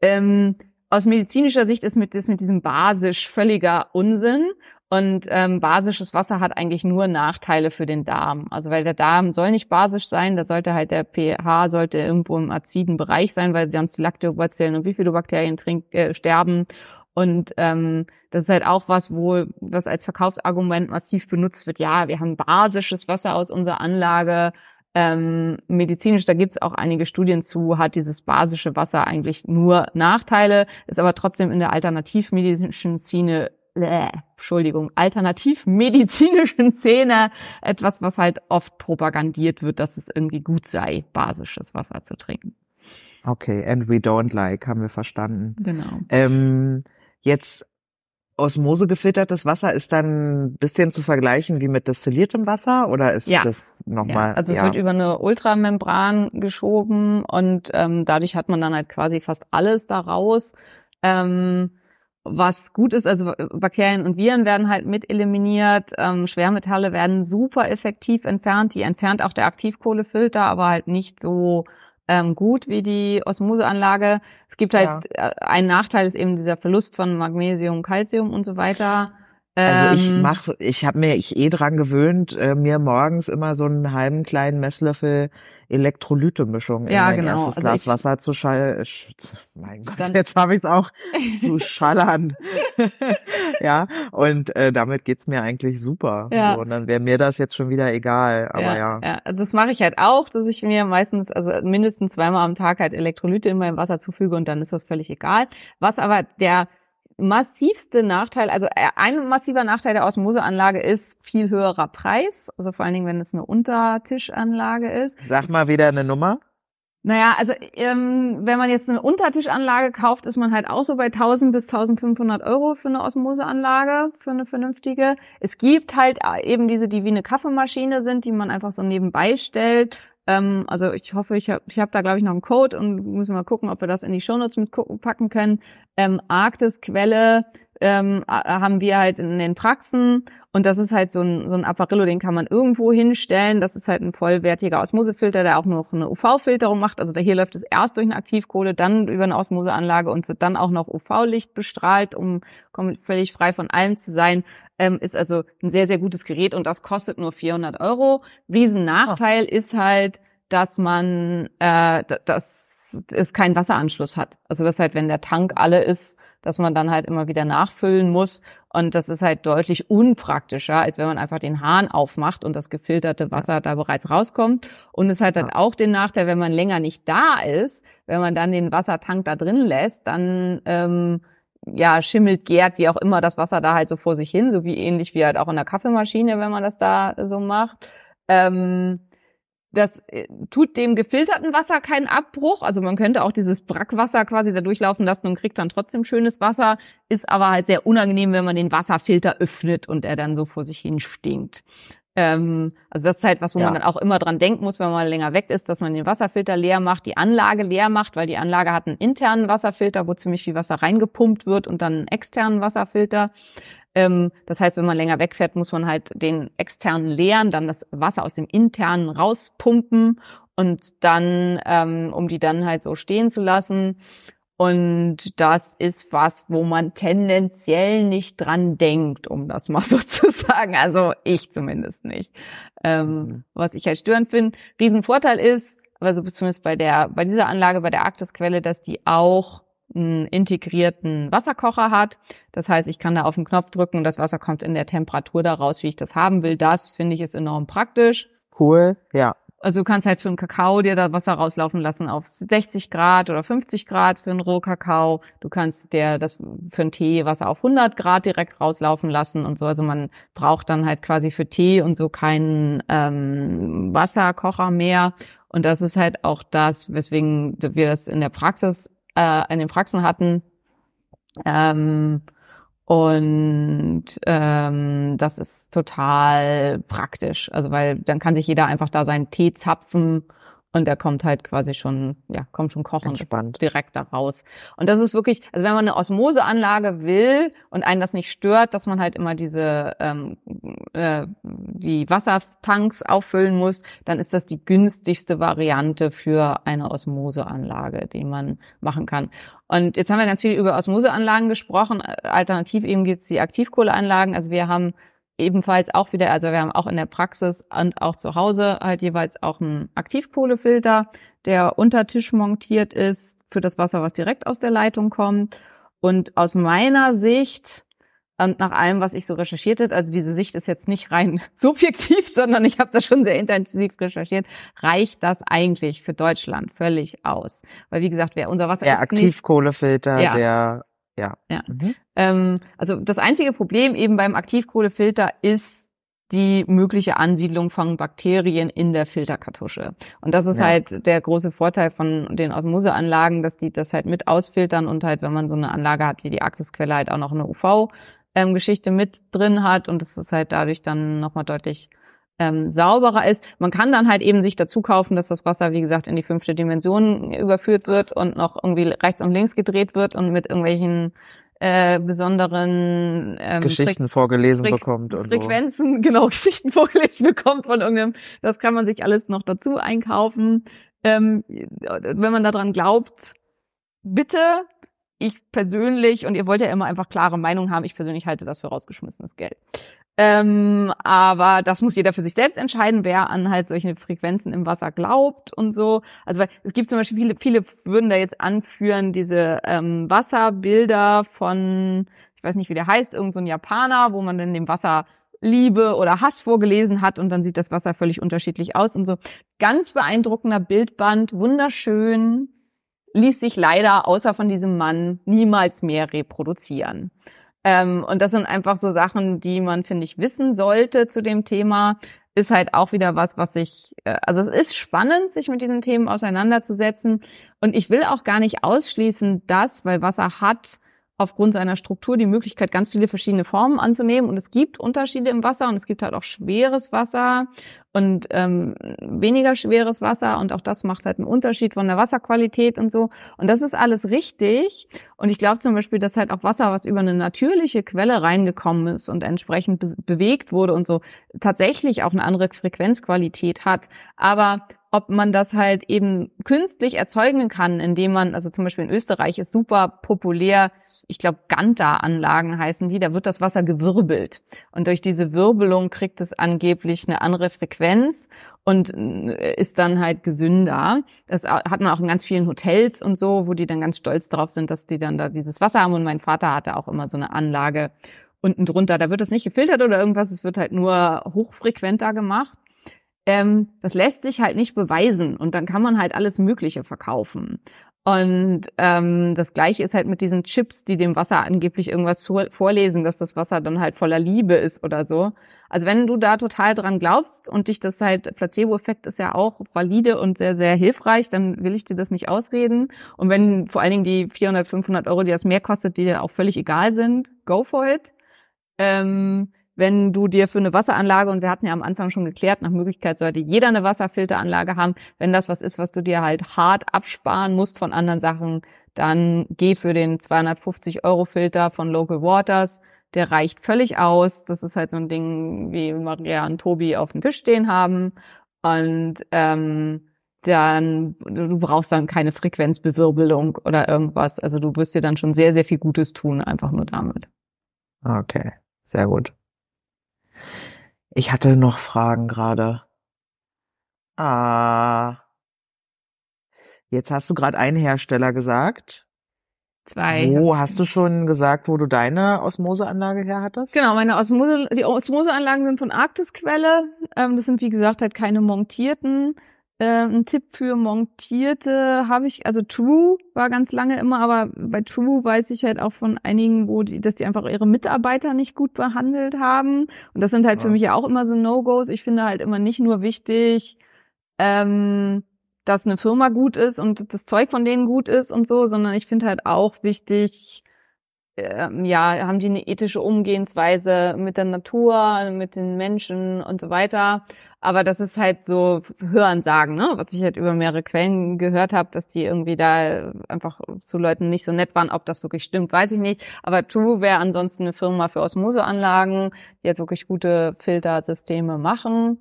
Ähm, aus medizinischer Sicht ist mit, ist mit diesem basisch völliger Unsinn. Und ähm, basisches Wasser hat eigentlich nur Nachteile für den Darm. Also weil der Darm soll nicht basisch sein, da sollte halt der pH sollte irgendwo im aziden Bereich sein, weil sonst Lactobacillen und Bifidobakterien trink, äh, sterben. Und ähm, das ist halt auch was, wo was als Verkaufsargument massiv benutzt wird. Ja, wir haben basisches Wasser aus unserer Anlage. Ähm, medizinisch, da gibt's auch einige Studien zu, hat dieses basische Wasser eigentlich nur Nachteile, ist aber trotzdem in der alternativmedizinischen Szene äh, Entschuldigung, alternativmedizinischen Szene etwas, was halt oft propagandiert wird, dass es irgendwie gut sei, basisches Wasser zu trinken. Okay, and we don't like, haben wir verstanden. Genau. Ähm, jetzt Osmose gefiltertes Wasser ist dann ein bisschen zu vergleichen wie mit destilliertem Wasser oder ist Ja. das nochmal? Ja, also es wird über eine Ultramembran geschoben und ähm, dadurch hat man dann halt quasi fast alles daraus. Ähm, was gut ist, also Bakterien und Viren werden halt mit eliminiert, ähm, Schwermetalle werden super effektiv entfernt, die entfernt auch der Aktivkohlefilter, aber halt nicht so ähm, gut wie die Osmoseanlage. Es gibt halt äh, einen Nachteil, ist eben dieser Verlust von Magnesium, Calcium und so weiter. Also ich Ähm, mach, ich habe mir ich eh dran gewöhnt, äh, mir morgens immer so einen halben kleinen Messlöffel Elektrolytemischung in Ja, mein genau. erstes Also Glas Wasser zu schall. sch- Mein Gott, Dann- jetzt habe ich es auch zu schallern. ja, und äh, damit geht's mir eigentlich super. Ja. So, und dann wäre mir das jetzt schon wieder egal. Aber ja. ja. Also das mache ich halt auch, dass ich mir meistens, also mindestens zweimal am Tag halt Elektrolyte in meinem Wasser zufüge und dann ist das völlig egal. Was aber der massivste Nachteil, also äh, ein massiver Nachteil der Osmoseanlage ist viel höherer Preis, also vor allen Dingen, wenn es eine Untertischanlage ist. Sag mal wieder eine Nummer. Naja, also ähm, wenn man jetzt eine Untertischanlage kauft, ist man halt auch so bei 1000 bis 1500 Euro für eine Osmoseanlage, für eine vernünftige. Es gibt halt eben diese, die wie eine Kaffeemaschine sind, die man einfach so nebenbei stellt. Ähm, also ich hoffe, ich habe ich hab da glaube ich noch einen Code und müssen mal gucken, ob wir das in die Shownotes mitpacken können. Ähm, Arktis-Quelle ähm, haben wir halt in den Praxen und das ist halt so ein, so ein Apparillo, den kann man irgendwo hinstellen. Das ist halt ein vollwertiger Osmosefilter, der auch noch eine UV-Filterung macht. Also da hier läuft es erst durch eine Aktivkohle, dann über eine Osmoseanlage und wird dann auch noch UV-Licht bestrahlt, um völlig frei von allem zu sein. Ähm, ist also ein sehr, sehr gutes Gerät und das kostet nur 400 Euro. Riesennachteil ist halt, dass man, äh, dass es keinen Wasseranschluss hat. Also dass halt, wenn der Tank alle ist, dass man dann halt immer wieder nachfüllen muss. Und das ist halt deutlich unpraktischer, als wenn man einfach den Hahn aufmacht und das gefilterte Wasser da bereits rauskommt. Und es hat dann auch den Nachteil, wenn man länger nicht da ist, wenn man dann den Wassertank da drin lässt, dann ähm, ja schimmelt, gärt, wie auch immer das Wasser da halt so vor sich hin, so wie ähnlich wie halt auch in der Kaffeemaschine, wenn man das da so macht. Ähm, das äh, tut dem gefilterten Wasser keinen Abbruch. Also man könnte auch dieses Brackwasser quasi da durchlaufen lassen und kriegt dann trotzdem schönes Wasser. Ist aber halt sehr unangenehm, wenn man den Wasserfilter öffnet und er dann so vor sich hin stinkt. Ähm, also das ist halt was, wo Ja. man dann auch immer dran denken muss, wenn man länger weg ist, dass man den Wasserfilter leer macht, die Anlage leer macht, weil die Anlage hat einen internen Wasserfilter, wo ziemlich viel Wasser reingepumpt wird und dann einen externen Wasserfilter. Ähm, das heißt, wenn man länger wegfährt, muss man halt den externen leeren, dann das Wasser aus dem internen rauspumpen und dann, ähm, um die dann halt so stehen zu lassen. Und das ist was, wo man tendenziell nicht dran denkt, um das mal so zu sagen. Also ich zumindest nicht. Ähm, Mhm. Was ich halt störend finde. Riesenvorteil ist, also zumindest bei der, bei dieser Anlage, bei der Arktisquelle, dass die auch einen integrierten Wasserkocher hat. Das heißt, ich kann da auf den Knopf drücken und das Wasser kommt in der Temperatur da raus, wie ich das haben will. Das finde ich ist enorm praktisch. Cool. Ja. Also du kannst halt für einen Kakao dir da Wasser rauslaufen lassen auf 60 Grad oder 50 Grad für einen Rohkakao. Du kannst dir das für einen Tee Wasser auf 100 Grad direkt rauslaufen lassen und so. Also man braucht dann halt quasi für Tee und so keinen ähm, Wasserkocher mehr. Und das ist halt auch das, weswegen wir das in der Praxis, äh, in den Praxen hatten. Ähm, und ähm, das ist total praktisch. Also weil dann kann sich jeder einfach da seinen Tee zapfen und der kommt halt quasi schon, ja, kommt schon kochen Entspannt. direkt da raus. Und das ist wirklich, also wenn man eine Osmoseanlage will und einen das nicht stört, dass man halt immer diese ähm, äh, die Wassertanks auffüllen muss, dann ist das die günstigste Variante für eine Osmoseanlage, die man machen kann. Und jetzt haben wir ganz viel über Osmoseanlagen gesprochen. Alternativ eben gibt's die Aktivkohleanlagen. Also wir haben ebenfalls auch wieder, also wir haben auch in der Praxis und auch zu Hause halt jeweils auch einen Aktivkohlefilter, der unter Tisch montiert ist für das Wasser, was direkt aus der Leitung kommt. Und aus meiner Sicht und nach allem, was ich so recherchiert habe, also diese Sicht ist jetzt nicht rein subjektiv, sondern ich habe das schon sehr intensiv recherchiert, reicht das eigentlich für Deutschland völlig aus. Weil wie gesagt, wer unser Wasser Der ist nicht Aktivkohlefilter, Ja. der, ja. Ja. Mhm. ähm, also das einzige Problem eben beim Aktivkohlefilter ist die mögliche Ansiedlung von Bakterien in der Filterkartusche. Und das ist Ja. halt der große Vorteil von den Osmoseanlagen, dass die das halt mit ausfiltern und halt, wenn man so eine Anlage hat wie die Arktisquelle, halt auch noch eine UV ähm, mit drin hat und dass es halt dadurch dann nochmal deutlich ähm, sauberer ist. Man kann dann halt eben sich dazu kaufen, dass das Wasser, wie gesagt, in die fünfte Dimension überführt wird und noch irgendwie rechts und links gedreht wird und mit irgendwelchen äh, besonderen ähm, Geschichten Fre vorgelesen Fre bekommt und Frequenzen, genau, Geschichten vorgelesen bekommt von irgendeinem, das kann man sich alles noch dazu einkaufen. Ähm, wenn man daran glaubt, bitte, ich persönlich, und ihr wollt ja immer einfach klare Meinung haben, ich persönlich halte das für rausgeschmissenes Geld. Ähm, aber das muss jeder für sich selbst entscheiden, wer an halt solche Frequenzen im Wasser glaubt und so. Also weil es gibt zum Beispiel viele, viele würden da jetzt anführen, diese ähm, Wasserbilder von, ich weiß nicht, wie der heißt, irgend so Japaner, wo man dann dem Wasser Liebe oder Hass vorgelesen hat und dann sieht das Wasser völlig unterschiedlich aus und so. Ganz beeindruckender Bildband, wunderschön, ließ sich leider außer von diesem Mann niemals mehr reproduzieren. Ähm, und das sind einfach so Sachen, die man, finde ich, wissen sollte zu dem Thema. Ist halt auch wieder was, was ich, äh, also es ist spannend, sich mit diesen Themen auseinanderzusetzen. Und ich will auch gar nicht ausschließen, dass, weil Wasser hat aufgrund seiner Struktur die Möglichkeit, ganz viele verschiedene Formen anzunehmen. Und es gibt Unterschiede im Wasser und es gibt halt auch schweres Wasser und ähm, weniger schweres Wasser. Und auch das macht halt einen Unterschied von der Wasserqualität und so. Und das ist alles richtig. Und ich glaube zum Beispiel, dass halt auch Wasser, was über eine natürliche Quelle reingekommen ist und entsprechend be bewegt wurde und so, tatsächlich auch eine andere Frequenzqualität hat. Aber ob man das halt eben künstlich erzeugen kann, indem man, also zum Beispiel in Österreich ist super populär, ich glaube Ganta-Anlagen heißen die, da wird das Wasser gewirbelt. Und durch diese Wirbelung kriegt es angeblich eine andere Frequenz und äh, ist dann halt gesünder. Das hat man auch in ganz vielen Hotels und so, wo die dann ganz stolz darauf sind, dass die dann da dieses Wasser haben. Und mein Vater hatte auch immer so eine Anlage unten drunter. Da wird es nicht gefiltert oder irgendwas, es wird halt nur hochfrequenter gemacht ähm, das lässt sich halt nicht beweisen und dann kann man halt alles Mögliche verkaufen. Und ähm, das gleiche ist halt mit diesen Chips, die dem Wasser angeblich irgendwas vorlesen, dass das Wasser dann halt voller Liebe ist oder so. Also wenn du da total dran glaubst und dich das halt, Placebo-Effekt ist ja auch valide und sehr, sehr hilfreich, dann will ich dir das nicht ausreden. Und wenn vor allen Dingen die 400, 500 Euro, die das mehr kostet, die dir auch völlig egal sind, go for it. Ähm, wenn du dir für eine Wasseranlage, und wir hatten ja am Anfang schon geklärt, nach Möglichkeit sollte jeder eine Wasserfilteranlage haben, wenn das was ist, was du dir halt hart absparen musst von anderen Sachen, dann geh für den 250 Euro Filter von Local Waters. Der reicht völlig aus. Das ist halt so ein Ding, wie Maria und Tobi auf dem Tisch stehen haben. Und ähm, dann, du brauchst dann keine Frequenzbewirbelung oder irgendwas. Also du wirst dir dann schon sehr, sehr viel Gutes tun, einfach nur damit. Okay, sehr gut. Ich hatte noch Fragen gerade. Ah. Jetzt hast du gerade einen Hersteller gesagt. Zwei. Wo hast du schon gesagt, wo du deine Osmoseanlage her hattest? Genau, meine Osmose, die Osmoseanlagen sind von Arktisquelle. Ähm, das sind wie gesagt halt keine montierten. Äh, ein Tipp für montierte habe ich, also True war ganz lange immer, aber bei True weiß ich halt auch von einigen, wo die, dass die einfach ihre Mitarbeiter nicht gut behandelt haben. Und das sind halt ja. für mich ja auch immer so No-Gos. Ich finde halt immer nicht nur wichtig, ähm, dass eine Firma gut ist und das Zeug von denen gut ist und so, sondern ich finde halt auch wichtig, ähm, ja, haben die eine ethische Umgehensweise mit der Natur, mit den Menschen und so weiter. Aber das ist halt so Hörensagen, ne? was ich halt über mehrere Quellen gehört habe, dass die irgendwie da einfach zu Leuten nicht so nett waren. Ob das wirklich stimmt, weiß ich nicht. Aber True wäre ansonsten eine Firma für Osmoseanlagen, die halt wirklich gute Filtersysteme machen.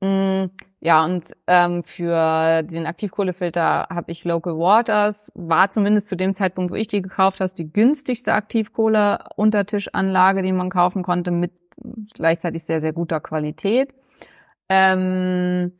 Mm, ja, und ähm, für den Aktivkohlefilter habe ich Local Waters. War zumindest zu dem Zeitpunkt, wo ich die gekauft habe, die günstigste Aktivkohle-Untertischanlage, die man kaufen konnte, mit gleichzeitig sehr, sehr guter Qualität. Ähm,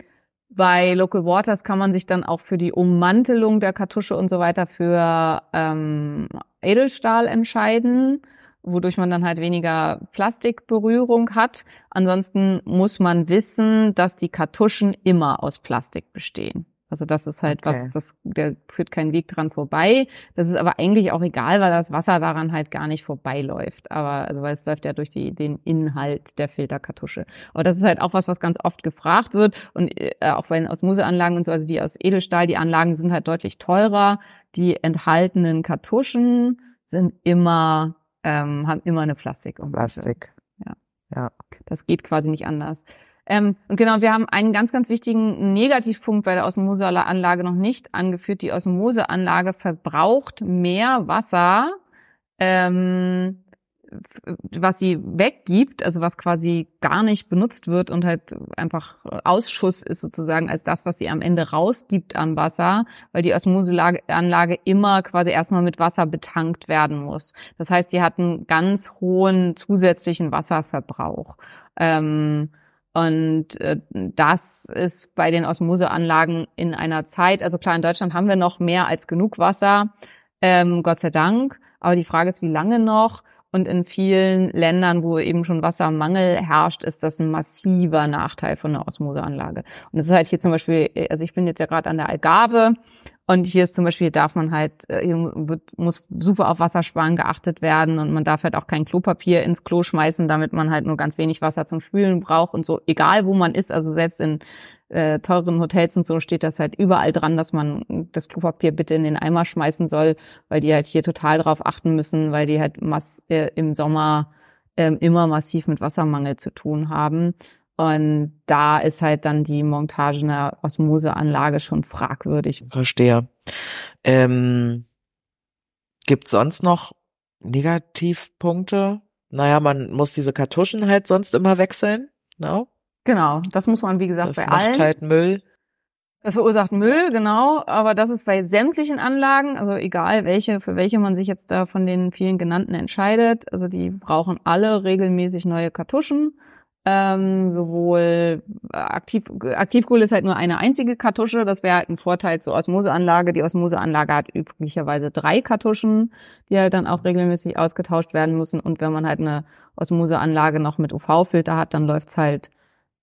bei Local Waters kann man sich dann auch für die Ummantelung der Kartusche und so weiter für ähm, Edelstahl entscheiden, wodurch man dann halt weniger Plastikberührung hat. Ansonsten muss man wissen, dass die Kartuschen immer aus Plastik bestehen. Also das ist halt okay. was, das, der führt keinen Weg dran vorbei. Das ist aber eigentlich auch egal, weil das Wasser daran halt gar nicht vorbeiläuft. Aber, also weil es läuft ja durch die, den Inhalt der Filterkartusche. Aber das ist halt auch was, was ganz oft gefragt wird. Und äh, auch bei den Osmoseanlagen und so, also die aus Edelstahl, die Anlagen sind halt deutlich teurer. Die enthaltenen Kartuschen sind immer ähm, haben immer eine Plastik. Plastik. Ja. Ja. Das geht quasi nicht anders. Ähm, und genau, wir haben einen ganz, ganz wichtigen Negativpunkt bei der Osmoseanlage noch nicht angeführt. Die Osmoseanlage verbraucht mehr Wasser, ähm, was sie weggibt, also was quasi gar nicht benutzt wird und halt einfach Ausschuss ist sozusagen als das, was sie am Ende rausgibt an Wasser, weil die Osmoseanlage immer quasi erstmal mit Wasser betankt werden muss. Das heißt, die hat einen ganz hohen zusätzlichen Wasserverbrauch. Ähm, und äh, das ist bei den Osmoseanlagen in einer Zeit, also klar, in Deutschland haben wir noch mehr als genug Wasser, ähm, Gott sei Dank. Aber die Frage ist, wie lange noch? Und in vielen Ländern, wo eben schon Wassermangel herrscht, ist das ein massiver Nachteil von der Osmoseanlage. Und das ist halt hier zum Beispiel, also ich bin jetzt ja gerade an der Algarve und hier ist zum Beispiel, darf man halt, hier wird, muss super auf Wassersparen geachtet werden und man darf halt auch kein Klopapier ins Klo schmeißen, damit man halt nur ganz wenig Wasser zum Spülen braucht und so, egal wo man ist, also selbst in äh, teuren Hotels und so steht das halt überall dran, dass man das Klopapier bitte in den Eimer schmeißen soll, weil die halt hier total drauf achten müssen, weil die halt mass äh, im Sommer äh, immer massiv mit Wassermangel zu tun haben. Und da ist halt dann die Montage einer Osmoseanlage schon fragwürdig. Verstehe. Ähm, Gibt sonst noch Negativpunkte? Naja, man muss diese Kartuschen halt sonst immer wechseln. No? Genau, das muss man, wie gesagt, Das bei macht allen. halt Müll. Das verursacht Müll, genau, aber das ist bei sämtlichen Anlagen, also egal welche, für welche man sich jetzt da von den vielen genannten entscheidet, also die brauchen alle regelmäßig neue Kartuschen. Ähm, sowohl äh, Aktiv, Aktivkohle ist halt nur eine einzige Kartusche, das wäre halt ein Vorteil zur Osmoseanlage. Die Osmoseanlage hat üblicherweise drei Kartuschen, die halt dann auch regelmäßig ausgetauscht werden müssen. Und wenn man halt eine Osmoseanlage noch mit UV-Filter hat, dann läuft's halt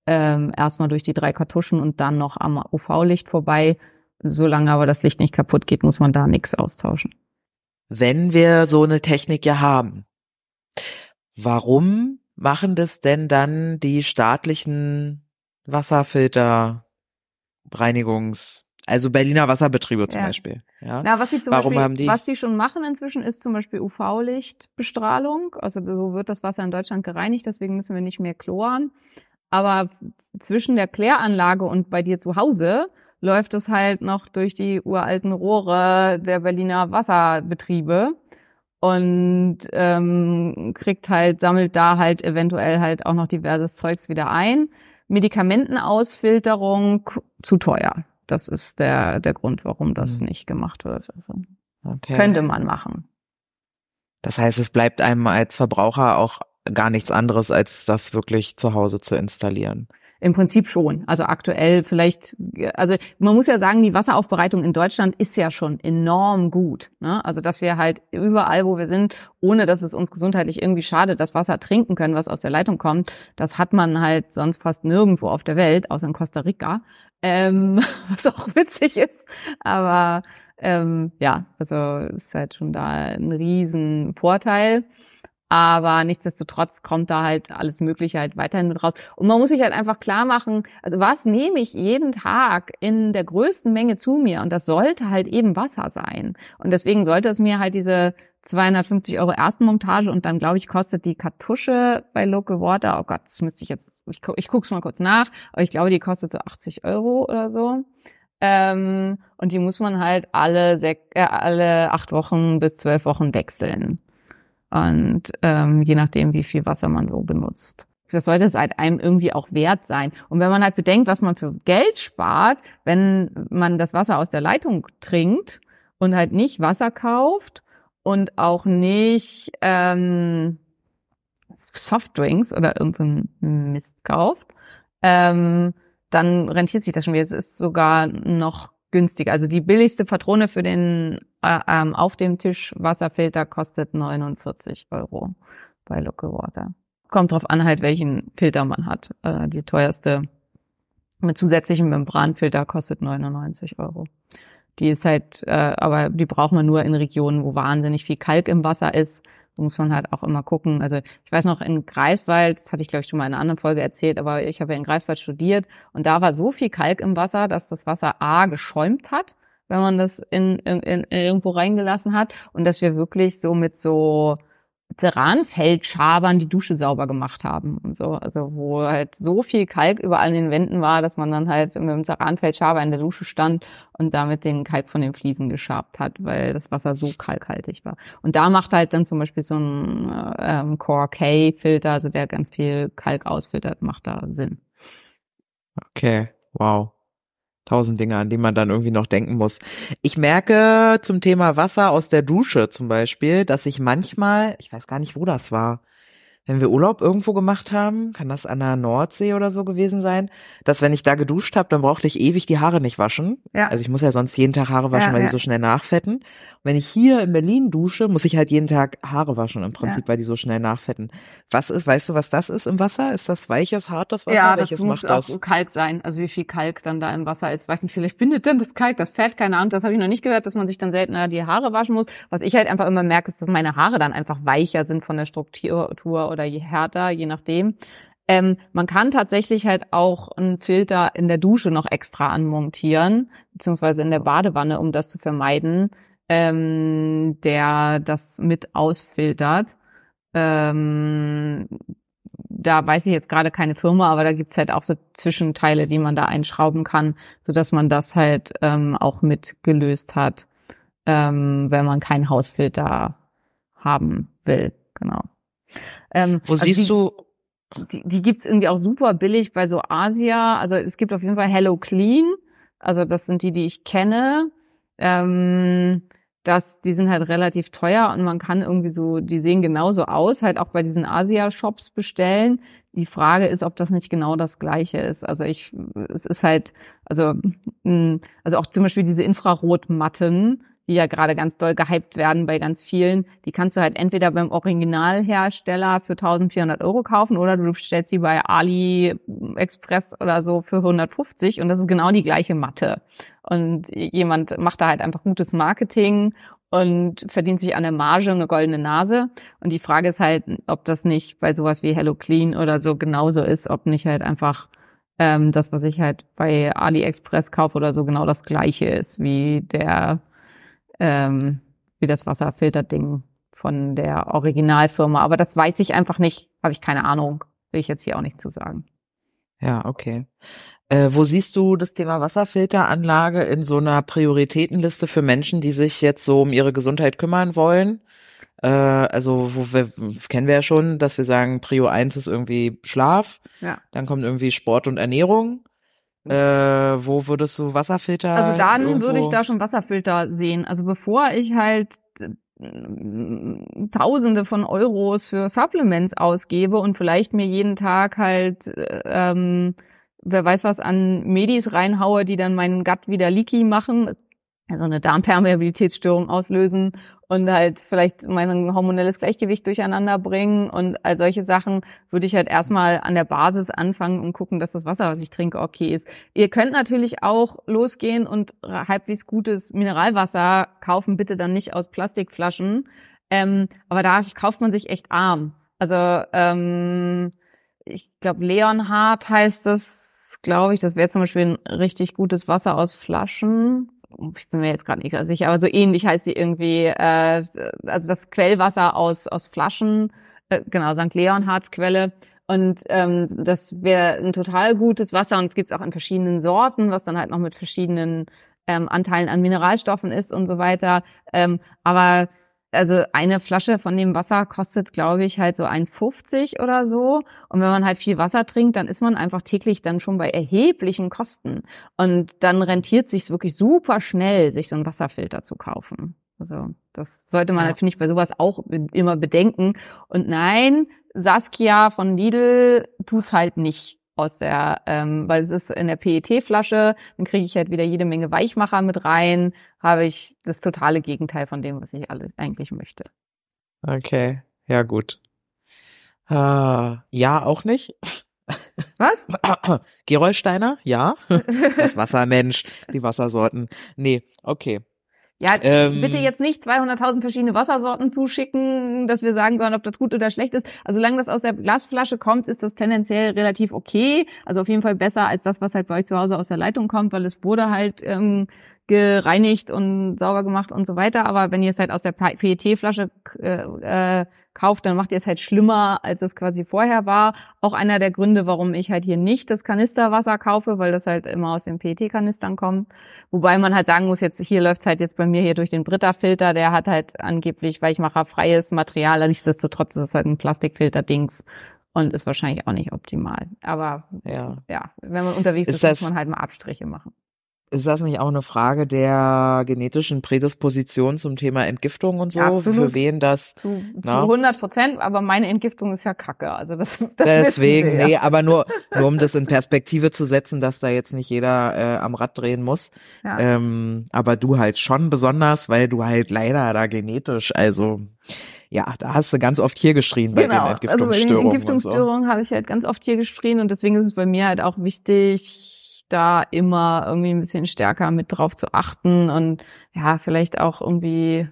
ähm, erstmal durch die drei Kartuschen und dann noch am UV-Licht vorbei. Solange aber das Licht nicht kaputt geht, muss man da nichts austauschen. Wenn wir so eine Technik ja haben, warum machen das denn dann die staatlichen Wasserfilter Reinigungs, also Berliner Wasserbetriebe zum Ja. Beispiel? Ja. Na, was sie zum Warum Beispiel, haben die- was die schon machen inzwischen, ist zum Beispiel UV-Lichtbestrahlung. Also so wird das Wasser in Deutschland gereinigt, deswegen müssen wir nicht mehr chloren. Aber zwischen der Kläranlage und bei dir zu Hause läuft es halt noch durch die uralten Rohre der Berliner Wasserbetriebe und ähm, kriegt halt, sammelt da halt eventuell halt auch noch diverses Zeugs wieder ein. Medikamentenausfilterung zu teuer. Das ist der, der Grund, warum das Mhm. nicht gemacht wird. Also, Okay. Könnte man machen. Das heißt, es bleibt einem als Verbraucher auch gar nichts anderes, als das wirklich zu Hause zu installieren. Im Prinzip schon. Also aktuell vielleicht, also man muss ja sagen, die Wasseraufbereitung in Deutschland ist ja schon enorm gut. Ne? Also dass wir halt überall, wo wir sind, ohne dass es uns gesundheitlich irgendwie schadet, das Wasser trinken können, was aus der Leitung kommt, das hat man halt sonst fast nirgendwo auf der Welt, außer in Costa Rica. Ähm, was auch witzig ist. Aber ähm, ja, also ist halt schon da ein riesen Vorteil. Aber nichtsdestotrotz kommt da halt alles Mögliche halt weiterhin mit raus. Und man muss sich halt einfach klar machen, also was nehme ich jeden Tag in der größten Menge zu mir? Und das sollte halt eben Wasser sein. Und deswegen sollte es mir halt diese 250 Euro Erstmontage und dann, glaube ich, kostet die Kartusche bei Local Water, oh Gott, das müsste ich jetzt, ich, gu- ich guck's mal kurz nach, aber ich glaube, die kostet so 80 Euro oder so. Ähm, und die muss man halt alle, sech, äh, alle acht Wochen bis zwölf Wochen wechseln. Und ähm, je nachdem, wie viel Wasser man so benutzt. Das sollte es halt einem irgendwie auch wert sein. Und wenn man halt bedenkt, was man für Geld spart, wenn man das Wasser aus der Leitung trinkt und halt nicht Wasser kauft und auch nicht ähm, Softdrinks oder irgendeinen Mist kauft, ähm, dann rentiert sich das schon wieder. Es ist sogar noch günstiger. Also die billigste Patrone für den äh, ähm, auf dem Tisch Wasserfilter kostet 49 Euro bei Local Water. Kommt drauf an, halt welchen Filter man hat. Äh, die teuerste mit zusätzlichem Membranfilter kostet 99 Euro. Die ist halt, äh, aber die braucht man nur in Regionen, wo wahnsinnig viel Kalk im Wasser ist. Muss man halt auch immer gucken. Also ich weiß noch, in Greifswald, das hatte ich glaube ich schon mal in einer anderen Folge erzählt, aber ich habe ja in Greifswald studiert und da war so viel Kalk im Wasser, dass das Wasser A geschäumt hat, wenn man das in, in, in irgendwo reingelassen hat und dass wir wirklich so mit so Ceranfeldschabern die Dusche sauber gemacht haben und so. Also wo halt so viel Kalk überall in den Wänden war, dass man dann halt mit dem Ceranfeldschaber in der Dusche stand und damit den Kalk von den Fliesen geschabt hat, weil das Wasser so kalkhaltig war. Und da macht halt dann zum Beispiel so ein ähm, Core K-Filter, also der ganz viel Kalk ausfiltert, macht da Sinn. Okay, wow. Tausend Dinge, an die man dann irgendwie noch denken muss. Ich merke zum Thema Wasser aus der Dusche zum Beispiel, dass ich manchmal, ich weiß gar nicht, wo das war, wenn wir Urlaub irgendwo gemacht haben, kann das an der Nordsee oder so gewesen sein, dass wenn ich da geduscht habe, dann brauchte ich ewig die Haare nicht waschen. Ja. Also ich muss ja sonst jeden Tag Haare waschen, Ja, weil ja. die so schnell nachfetten. Und wenn ich hier in Berlin dusche, muss ich halt jeden Tag Haare waschen im Prinzip, weil die so schnell nachfetten. Was ist, weißt du, was das ist im Wasser? Ist das weiches, hartes Wasser? ja, das Welches muss macht auch das? so Kalk sein. Also wie viel Kalk dann da im Wasser ist. Weiß nicht, vielleicht bindet denn das Kalk das Fett, keine Ahnung. Das habe ich noch nicht gehört, dass man sich dann seltener die Haare waschen muss. Was ich halt einfach immer merke, ist, dass meine Haare dann einfach weicher sind von der Struktur oder je härter, je nachdem. Ähm, man kann tatsächlich halt auch einen Filter in der Dusche noch extra anmontieren, beziehungsweise in der Badewanne, um das zu vermeiden, ähm, der das mit ausfiltert. Ähm, da weiß ich jetzt gerade keine Firma, aber da gibt's halt auch so Zwischenteile, die man da einschrauben kann, so dass man das halt ähm, auch mitgelöst hat, ähm, wenn man keinen Hausfilter haben will. Genau. Ähm, Wo also siehst die, du, Die, die gibt's irgendwie auch super billig bei so Asia. Also es gibt auf jeden Fall Hello Clean. Also das sind die, die ich kenne. Ähm, das, die sind halt relativ teuer und man kann irgendwie so, die sehen genauso aus, halt auch bei diesen Asia-Shops bestellen. Die Frage ist, ob das nicht genau das Gleiche ist. Also ich, es ist halt, also, mh, also auch zum Beispiel diese Infrarotmatten, die ja gerade ganz doll gehypt werden bei ganz vielen, die kannst du halt entweder beim Originalhersteller für 1400 Euro kaufen oder du bestellst sie bei AliExpress oder so für 150 und das ist genau die gleiche Matte. Und jemand macht da halt einfach gutes Marketing und verdient sich an der Marge eine goldene Nase. Und die Frage ist halt, ob das nicht bei sowas wie Hello Clean oder so genauso ist, ob nicht halt einfach ähm, das, was ich halt bei AliExpress kaufe oder so, genau das gleiche ist wie der, ähm, wie das Wasserfilterding von der Originalfirma. Aber das weiß ich einfach nicht, habe ich keine Ahnung, will ich jetzt hier auch nicht zu sagen. ja, okay. Äh, wo siehst du das Thema Wasserfilteranlage in so einer Prioritätenliste für Menschen, die sich jetzt so um ihre Gesundheit kümmern wollen? Äh, also, wo wir, kennen wir ja schon, dass wir sagen, Prio 1 ist irgendwie Schlaf, Ja. dann kommt irgendwie Sport und Ernährung. Äh, wo würdest du Wasserfilter? Also dann irgendwo- würde ich da schon Wasserfilter sehen. Also bevor ich halt äh, Tausende von Euros für Supplements ausgebe und vielleicht mir jeden Tag halt äh, ähm, wer weiß was an Medis reinhaue, die dann meinen Gut wieder leaky machen, also eine Darmpermeabilitätsstörung auslösen und halt vielleicht mein hormonelles Gleichgewicht durcheinander bringen und all solche Sachen, würde ich halt erstmal an der Basis anfangen und gucken, dass das Wasser, was ich trinke, okay ist. Ihr könnt natürlich auch losgehen und halbwegs gutes Mineralwasser kaufen, bitte dann nicht aus Plastikflaschen. Ähm, aber da kauft man sich echt arm. Also ähm, ich glaube, Leonhard heißt das, glaube ich. Das wäre zum Beispiel ein richtig gutes Wasser aus Flaschen. Ich bin mir jetzt gerade nicht sicher, aber so ähnlich heißt sie irgendwie. Äh, also das Quellwasser aus aus Flaschen, äh, genau, St. Leonhards Quelle. Und ähm, das wäre ein total gutes Wasser und es gibt es auch in verschiedenen Sorten, was dann halt noch mit verschiedenen ähm, Anteilen an Mineralstoffen ist und so weiter. Ähm, aber also eine Flasche von dem Wasser kostet, glaube ich, halt so 1,50 oder so. Und wenn man halt viel Wasser trinkt, dann ist man einfach täglich dann schon bei erheblichen Kosten. Und dann rentiert sich wirklich super schnell, sich so einen Wasserfilter zu kaufen. Also das sollte man, Ja. finde ich, bei sowas auch immer bedenken. Und nein, Saskia von Lidl tut's halt nicht aus der, ähm, weil es ist in der PET-Flasche, dann kriege ich halt wieder jede Menge Weichmacher mit rein, habe ich das totale Gegenteil von dem, was ich alle eigentlich möchte. Okay, ja gut. Äh, ja, auch nicht. Was? Gerolsteiner, ja. Das Wassermensch, die Wassersorten. Nee, okay. Ja, Ähm, bitte jetzt nicht 200.000 verschiedene Wassersorten zuschicken, dass wir sagen sollen, ob das gut oder schlecht ist. Also solange das aus der Glasflasche kommt, ist das tendenziell relativ okay. Also auf jeden Fall besser als das, was halt bei euch zu Hause aus der Leitung kommt, weil es wurde halt ähm, gereinigt und sauber gemacht und so weiter. Aber wenn ihr es halt aus der PET-Flasche äh, äh, kauft, dann macht ihr es halt schlimmer, als es quasi vorher war. Auch einer der Gründe, warum ich halt hier nicht das Kanisterwasser kaufe, weil das halt immer aus den PET-Kanistern kommt. Wobei man halt sagen muss, jetzt hier läuft's halt jetzt bei mir hier durch den Britta-Filter, der hat halt angeblich, weil ich mache freies Material, nichtsdestotrotz ist es halt ein Plastikfilter-Dings und ist wahrscheinlich auch nicht optimal. Aber ja, ja wenn man unterwegs ist, ist muss man halt mal Abstriche machen. Ist das nicht auch eine Frage der genetischen Prädisposition zum Thema Entgiftung und so? Ja, Für wen das? Zu, zu 100 Prozent, aber meine Entgiftung ist ja kacke. Also das, das Deswegen, nee, aber nur, nur um das in Perspektive zu setzen, dass da jetzt nicht jeder äh, am Rad drehen muss. Ja. Ähm, aber du halt schon besonders, weil du halt leider da genetisch, also ja, da hast du ganz oft hier geschrien bei genau. den Entgiftungsstörungen. Also bei den Entgiftungsstörungen so. habe ich halt ganz oft hier geschrien und deswegen ist es bei mir halt auch wichtig, da immer irgendwie ein bisschen stärker mit drauf zu achten und ja, vielleicht auch irgendwie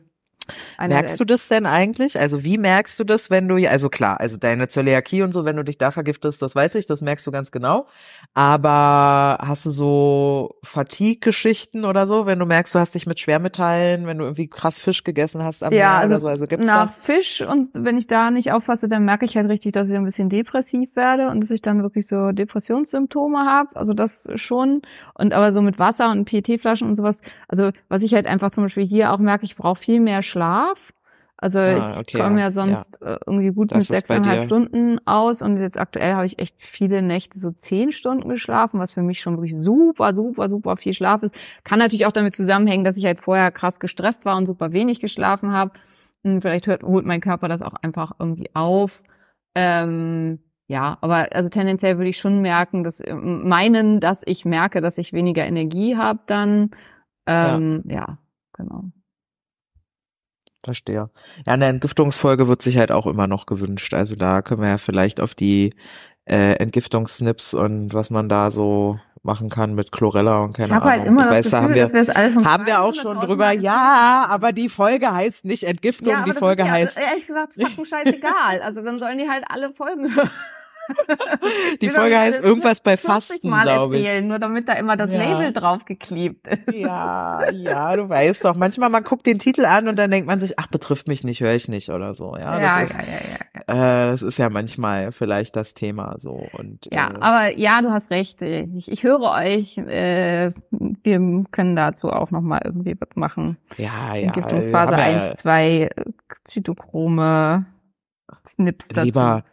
Merkst du das denn eigentlich? Also wie merkst du das, wenn du, also klar, also deine Zöliakie und so, wenn du dich da vergiftest, das weiß ich, das merkst du ganz genau. Aber hast du so Fatigue-Geschichten oder so, wenn du merkst, du hast dich mit Schwermetallen, wenn du irgendwie krass Fisch gegessen hast am ja, Meer also oder so, also gibt's nach da? Fisch und wenn ich da nicht aufpasse, dann merke ich halt richtig, dass ich ein bisschen depressiv werde und dass ich dann wirklich so Depressionssymptome habe. Also das schon. Und aber so mit Wasser und PET-Flaschen und sowas, also was ich halt einfach zum Beispiel hier auch merke, ich brauche viel mehr Schlaf. Also ah, okay, ich komme ja sonst ja. Äh, irgendwie gut das mit sechseinhalb Stunden aus und jetzt aktuell habe ich echt viele Nächte so zehn Stunden geschlafen, was für mich schon wirklich super, super, super viel Schlaf ist. Kann natürlich auch damit zusammenhängen, dass ich halt vorher krass gestresst war und super wenig geschlafen habe. Hm, vielleicht hört, holt mein Körper das auch einfach irgendwie auf. Ähm, ja, aber also tendenziell würde ich schon merken, dass äh, meinen, dass ich merke, dass ich weniger Energie habe dann. Ähm, ja. ja, genau. Verstehe. Ja, eine Entgiftungsfolge wird sich halt auch immer noch gewünscht. Also da können wir ja vielleicht auf die äh, Entgiftungssnips und was man da so machen kann mit Chlorella und keine ich Ahnung. Halt immer ich weiß, Gefühl, da haben wir, haben wir auch schon drüber. Ja, aber die Folge heißt nicht Entgiftung, ja, die Folge heißt. Ja, ehrlich gesagt, fucking scheißegal. Also dann sollen die halt alle Folgen hören. Die genau, Folge heißt irgendwas bei Fasten, glaube ich. Nur damit da immer das ja. Label draufgeklebt ist. Ja, ja, du weißt doch. Manchmal man guckt den Titel an und dann denkt man sich, ach, betrifft mich nicht, höre ich nicht oder so. Ja, ja, das ja, ist, ja, ja, Äh, das ist ja manchmal vielleicht das Thema so. Und, ja, äh, aber ja, du hast recht. Ich, ich höre euch. Äh, wir können dazu auch nochmal irgendwie was machen. Ja, ja. Entgiftungsphase 1, 2, Zytochrome, Snips dazu. Lieber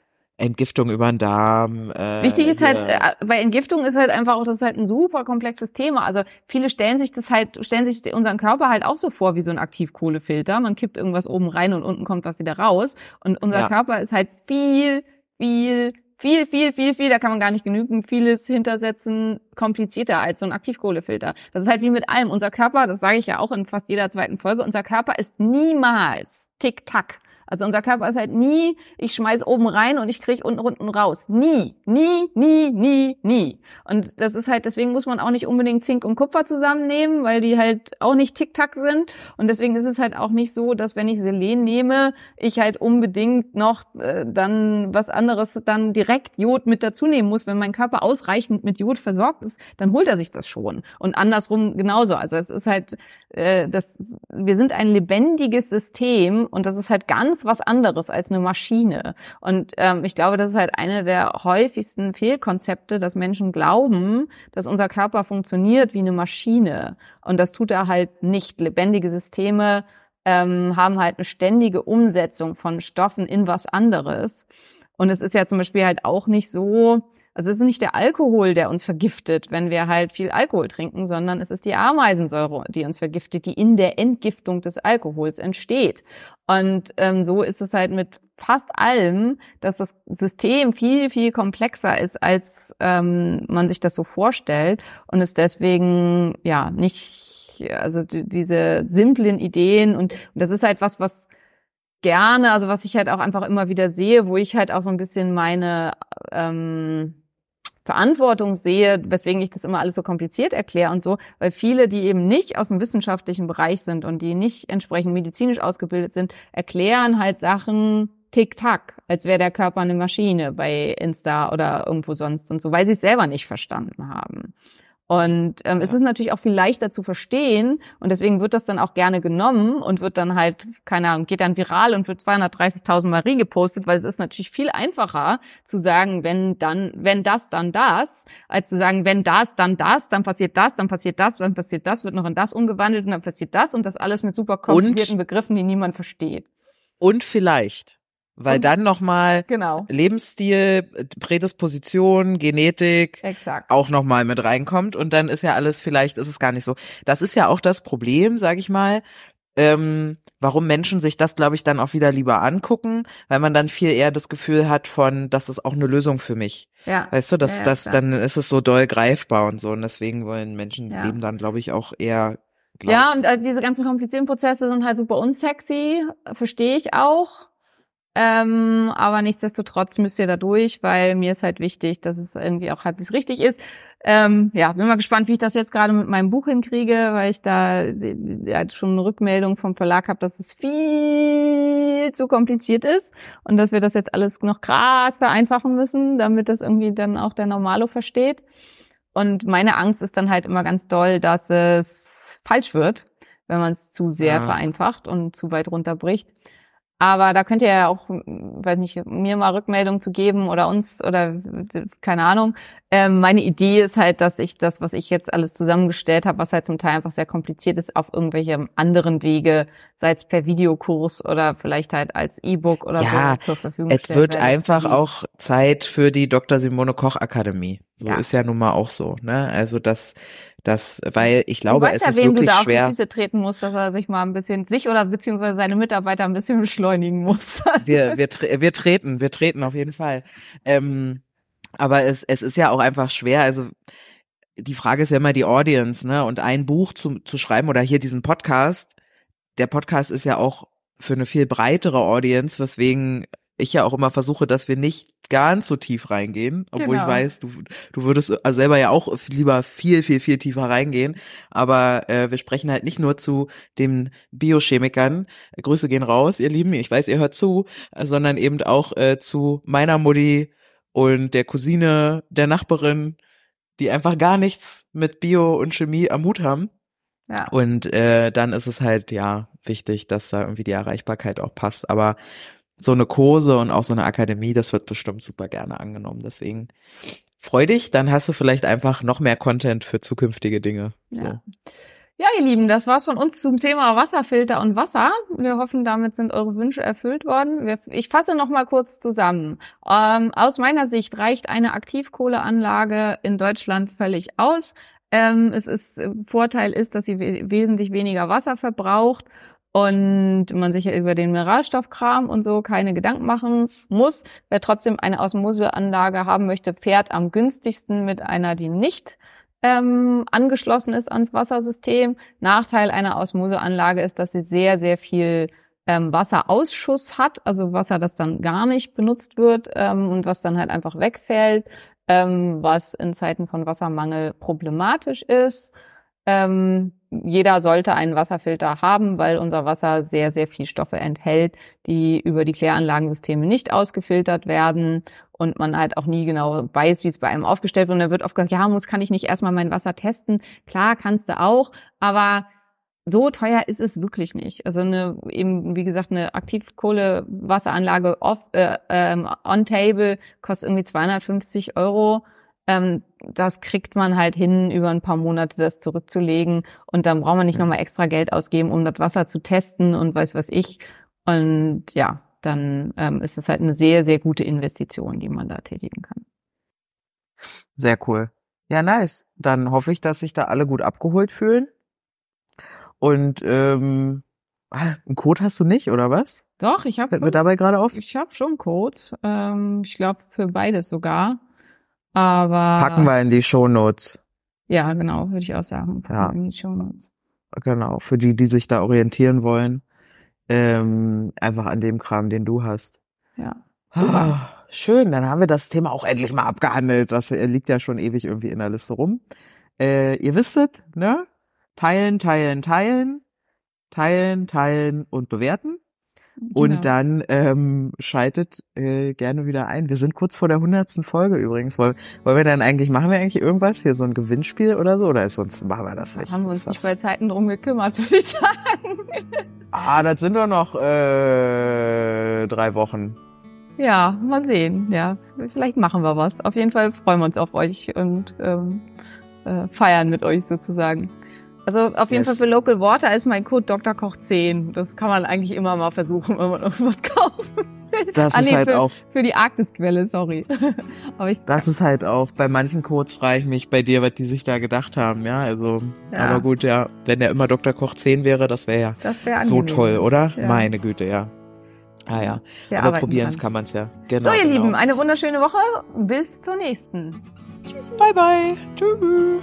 Entgiftung über den Darm. Äh, Wichtig ist halt, äh, bei Entgiftung ist halt einfach auch, das ist halt ein super komplexes Thema. Also viele stellen sich das halt, stellen sich unseren Körper halt auch so vor wie so ein Aktivkohlefilter. Man kippt irgendwas oben rein und unten kommt was wieder raus. Und unser ja. Körper ist halt viel, viel, viel, viel, viel, viel, da kann man gar nicht genügend vieles hintersetzen, komplizierter als so ein Aktivkohlefilter. Das ist halt wie mit allem. Unser Körper, das sage ich ja auch in fast jeder zweiten Folge, unser Körper ist niemals tick-tack. Also unser Körper ist halt nie, ich schmeiß oben rein und ich krieg unten unten raus. Nie, nie, nie, nie, nie. Und das ist halt, deswegen muss man auch nicht unbedingt Zink und Kupfer zusammennehmen, weil die halt auch nicht tick-tack sind. Und deswegen ist es halt auch nicht so, dass wenn ich Selen nehme, ich halt unbedingt noch äh, dann was anderes dann direkt Jod mit dazu nehmen muss. Wenn mein Körper ausreichend mit Jod versorgt ist, dann holt er sich das schon. Und andersrum genauso. Also es ist halt, äh, das, wir sind ein lebendiges System und das ist halt ganz ganz was anderes als eine Maschine. Und ähm, ich glaube, das ist halt eine der häufigsten Fehlkonzepte, dass Menschen glauben, dass unser Körper funktioniert wie eine Maschine. Und das tut er halt nicht. Lebendige Systeme ähm, haben halt eine ständige Umsetzung von Stoffen in was anderes. Und es ist ja zum Beispiel halt auch nicht so, also es ist nicht der Alkohol, der uns vergiftet, wenn wir halt viel Alkohol trinken, sondern es ist die Ameisensäure, die uns vergiftet, die in der Entgiftung des Alkohols entsteht. Und ähm, so ist es halt mit fast allem, dass das System viel, viel komplexer ist, als ähm, man sich das so vorstellt und es deswegen ja nicht, also die, diese simplen Ideen und, und das ist halt was, was gerne, also was ich halt auch einfach immer wieder sehe, wo ich halt auch so ein bisschen meine ähm, Verantwortung sehe, weswegen ich das immer alles so kompliziert erkläre und so, weil viele, die eben nicht aus dem wissenschaftlichen Bereich sind und die nicht entsprechend medizinisch ausgebildet sind, erklären halt Sachen tick-tack, als wäre der Körper eine Maschine bei Insta oder irgendwo sonst und so, weil sie es selber nicht verstanden haben. Und ähm, ja. es ist natürlich auch viel leichter zu verstehen und deswegen wird das dann auch gerne genommen und wird dann halt, keine Ahnung, geht dann viral und wird 230.000 Mal regepostet, weil es ist natürlich viel einfacher zu sagen, wenn dann, wenn das, dann das, als zu sagen, wenn das, dann das, dann passiert das, dann passiert das, dann passiert das, wird noch in das umgewandelt und dann passiert das und das alles mit super komplizierten und, Begriffen, die niemand versteht. Und vielleicht weil und, dann nochmal genau. Lebensstil, Prädisposition, Genetik Exakt. auch nochmal mit reinkommt und dann ist ja alles, vielleicht ist es gar nicht so. Das ist ja auch das Problem, sag ich mal, ähm, warum Menschen sich das, glaube ich, dann auch wieder lieber angucken, weil man dann viel eher das Gefühl hat von, das ist auch eine Lösung für mich. Ja. Weißt du, dass ja, das, dann ist es so doll greifbar und so und deswegen wollen Menschen ja. dem dann, glaube ich, auch eher Glauben. Ja, und äh, diese ganzen komplizierten Prozesse sind halt super unsexy, verstehe ich auch. Ähm, aber nichtsdestotrotz müsst ihr da durch, weil mir ist halt wichtig, dass es irgendwie auch halbwegs richtig ist. Ähm, ja, bin mal gespannt, wie ich das jetzt gerade mit meinem Buch hinkriege, weil ich da ja, schon eine Rückmeldung vom Verlag habe, dass es viel zu kompliziert ist und dass wir das jetzt alles noch krass vereinfachen müssen, damit das irgendwie dann auch der Normalo versteht. Und meine Angst ist dann halt immer ganz doll, dass es falsch wird, wenn man es zu sehr ja. vereinfacht und zu weit runterbricht. Aber da könnt ihr ja auch, weiß nicht, mir mal Rückmeldung zu geben oder uns oder keine Ahnung. Ähm, meine Idee ist halt, dass ich das, was ich jetzt alles zusammengestellt habe, was halt zum Teil einfach sehr kompliziert ist, auf irgendwelche anderen Wege, sei es per Videokurs oder vielleicht halt als E-Book oder ja, so zur Verfügung Es wird werden. einfach auch Zeit für die Dr. Simone Koch Akademie. So ja. ist ja nun mal auch so, ne? Also das das, weil ich glaube, es ja, ist wirklich du da schwer. Auf die Füße treten muss, dass er sich mal ein bisschen sich oder beziehungsweise seine Mitarbeiter ein bisschen beschleunigen muss. wir, wir, wir treten, wir treten auf jeden Fall. Ähm, aber es, es ist ja auch einfach schwer. Also die Frage ist ja immer die Audience, ne? Und ein Buch zu, zu schreiben oder hier diesen Podcast. Der Podcast ist ja auch für eine viel breitere Audience, weswegen ich ja auch immer versuche, dass wir nicht ganz so tief reingehen, obwohl genau. ich weiß, du, du würdest selber ja auch lieber viel, viel, viel tiefer reingehen. Aber äh, wir sprechen halt nicht nur zu den Biochemikern, Grüße gehen raus, ihr Lieben, ich weiß, ihr hört zu, sondern eben auch äh, zu meiner Mutti und der Cousine der Nachbarin, die einfach gar nichts mit Bio und Chemie am Hut haben. Ja. Und äh, dann ist es halt ja wichtig, dass da irgendwie die Erreichbarkeit auch passt. Aber so eine Kurse und auch so eine Akademie, das wird bestimmt super gerne angenommen. Deswegen freu dich, dann hast du vielleicht einfach noch mehr Content für zukünftige Dinge. So. Ja. Ja, ihr Lieben, das war's von uns zum Thema Wasserfilter und Wasser. Wir hoffen, damit sind eure Wünsche erfüllt worden. Ich fasse noch mal kurz zusammen. Ähm, aus meiner Sicht reicht eine Aktivkohleanlage in Deutschland völlig aus. Ähm, es ist Vorteil ist, dass sie wesentlich weniger Wasser verbraucht und man sich über den Mineralstoffkram und so keine Gedanken machen muss. Wer trotzdem eine Osmoseanlage haben möchte, fährt am günstigsten mit einer, die nicht ähm, angeschlossen ist ans Wassersystem. Nachteil einer Osmoseanlage ist, dass sie sehr, sehr viel ähm, Wasserausschuss hat, also Wasser, das dann gar nicht benutzt wird ähm, und was dann halt einfach wegfällt, ähm, was in Zeiten von Wassermangel problematisch ist. Ähm, jeder sollte einen Wasserfilter haben, weil unser Wasser sehr, sehr viel Stoffe enthält, die über die Kläranlagensysteme nicht ausgefiltert werden und man halt auch nie genau weiß, wie es bei einem aufgestellt wird. Und da wird oft gesagt, ja, muss, kann ich nicht erstmal mein Wasser testen? Klar, kannst du auch, aber so teuer ist es wirklich nicht. Also eine, eben, wie gesagt, eine Aktivkohlewasseranlage off, äh, ähm, on table kostet irgendwie 250 Euro ähm, das kriegt man halt hin, über ein paar Monate das zurückzulegen. Und dann braucht man nicht nochmal extra Geld ausgeben, um das Wasser zu testen und weiß was ich. Und ja, dann ähm, ist es halt eine sehr, sehr gute Investition, die man da tätigen kann. Sehr cool. Ja, nice. Dann hoffe ich, dass sich da alle gut abgeholt fühlen. Und ähm, ah, einen Code hast du nicht, oder was? Doch, ich habe. Fällt mir dabei gerade auf? Ich habe schon Code. Ähm, ich glaube für beides sogar. Aber packen wir in die Shownotes. Ja, genau, würde ich auch sagen. Packen ja. in die Shownotes. Genau, für die, die sich da orientieren wollen, ähm, einfach an dem Kram, den du hast. Ja. Oh, schön, dann haben wir das Thema auch endlich mal abgehandelt. Das liegt ja schon ewig irgendwie in der Liste rum. Äh, ihr wisstet, ne? Teilen, teilen, teilen, teilen, teilen und bewerten. Und Genau. dann ähm, schaltet äh, gerne wieder ein. Wir sind kurz vor der hundertsten Folge übrigens. Wollen, wollen wir dann eigentlich, machen wir eigentlich irgendwas? Hier so ein Gewinnspiel oder so? Oder ist sonst machen wir das nicht? haben wir uns nicht bei Zeiten drum gekümmert, würde ich sagen. Ah, das sind doch noch äh, drei Wochen. Ja, mal sehen. Ja, vielleicht machen wir was. Auf jeden Fall freuen wir uns auf euch und ähm, äh, feiern mit euch sozusagen. Also auf jeden Yes. Fall für Local Water ist mein Code Dr. Koch 10. Das kann man eigentlich immer mal versuchen, wenn man irgendwas kaufen will. Das Ah, ist nee, halt für, auch, für die Arktisquelle, sorry. Aber ich, das ist halt auch, bei manchen Codes frage ich mich bei dir, was die sich da gedacht haben, ja, also, Ja. aber gut, ja, wenn der immer Dr. Koch 10 wäre, das wäre ja das wäre so toll, oder? Ja. Meine Güte, ja. Ah ja, Wir aber probieren kann man's ja. Genau, So, ihr genau. Lieben, eine wunderschöne Woche. Bis zur nächsten. Bye bye. Tschüss.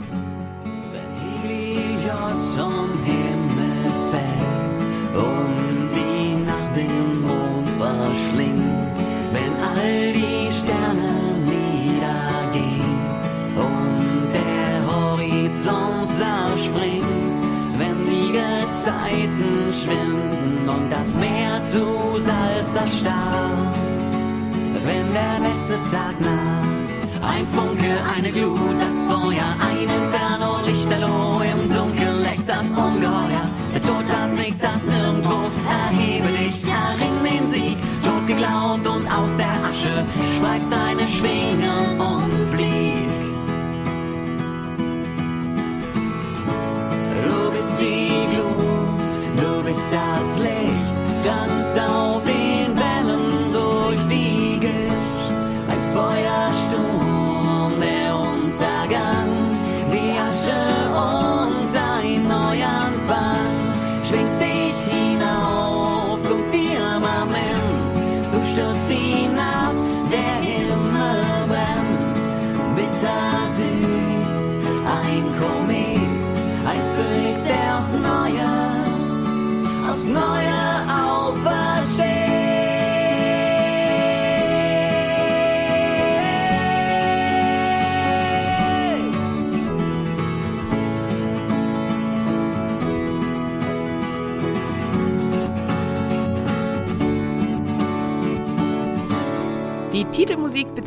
Vom Himmel fällt und die Nacht den Mond verschlingt, wenn all die Sterne niedergehen und der Horizont zerspringt, wenn die Gezeiten schwinden und das Meer zu Salz erstarrt, wenn der letzte Tag naht. Ein Funke, eine Glut, das Feuer, ein Inferno, deine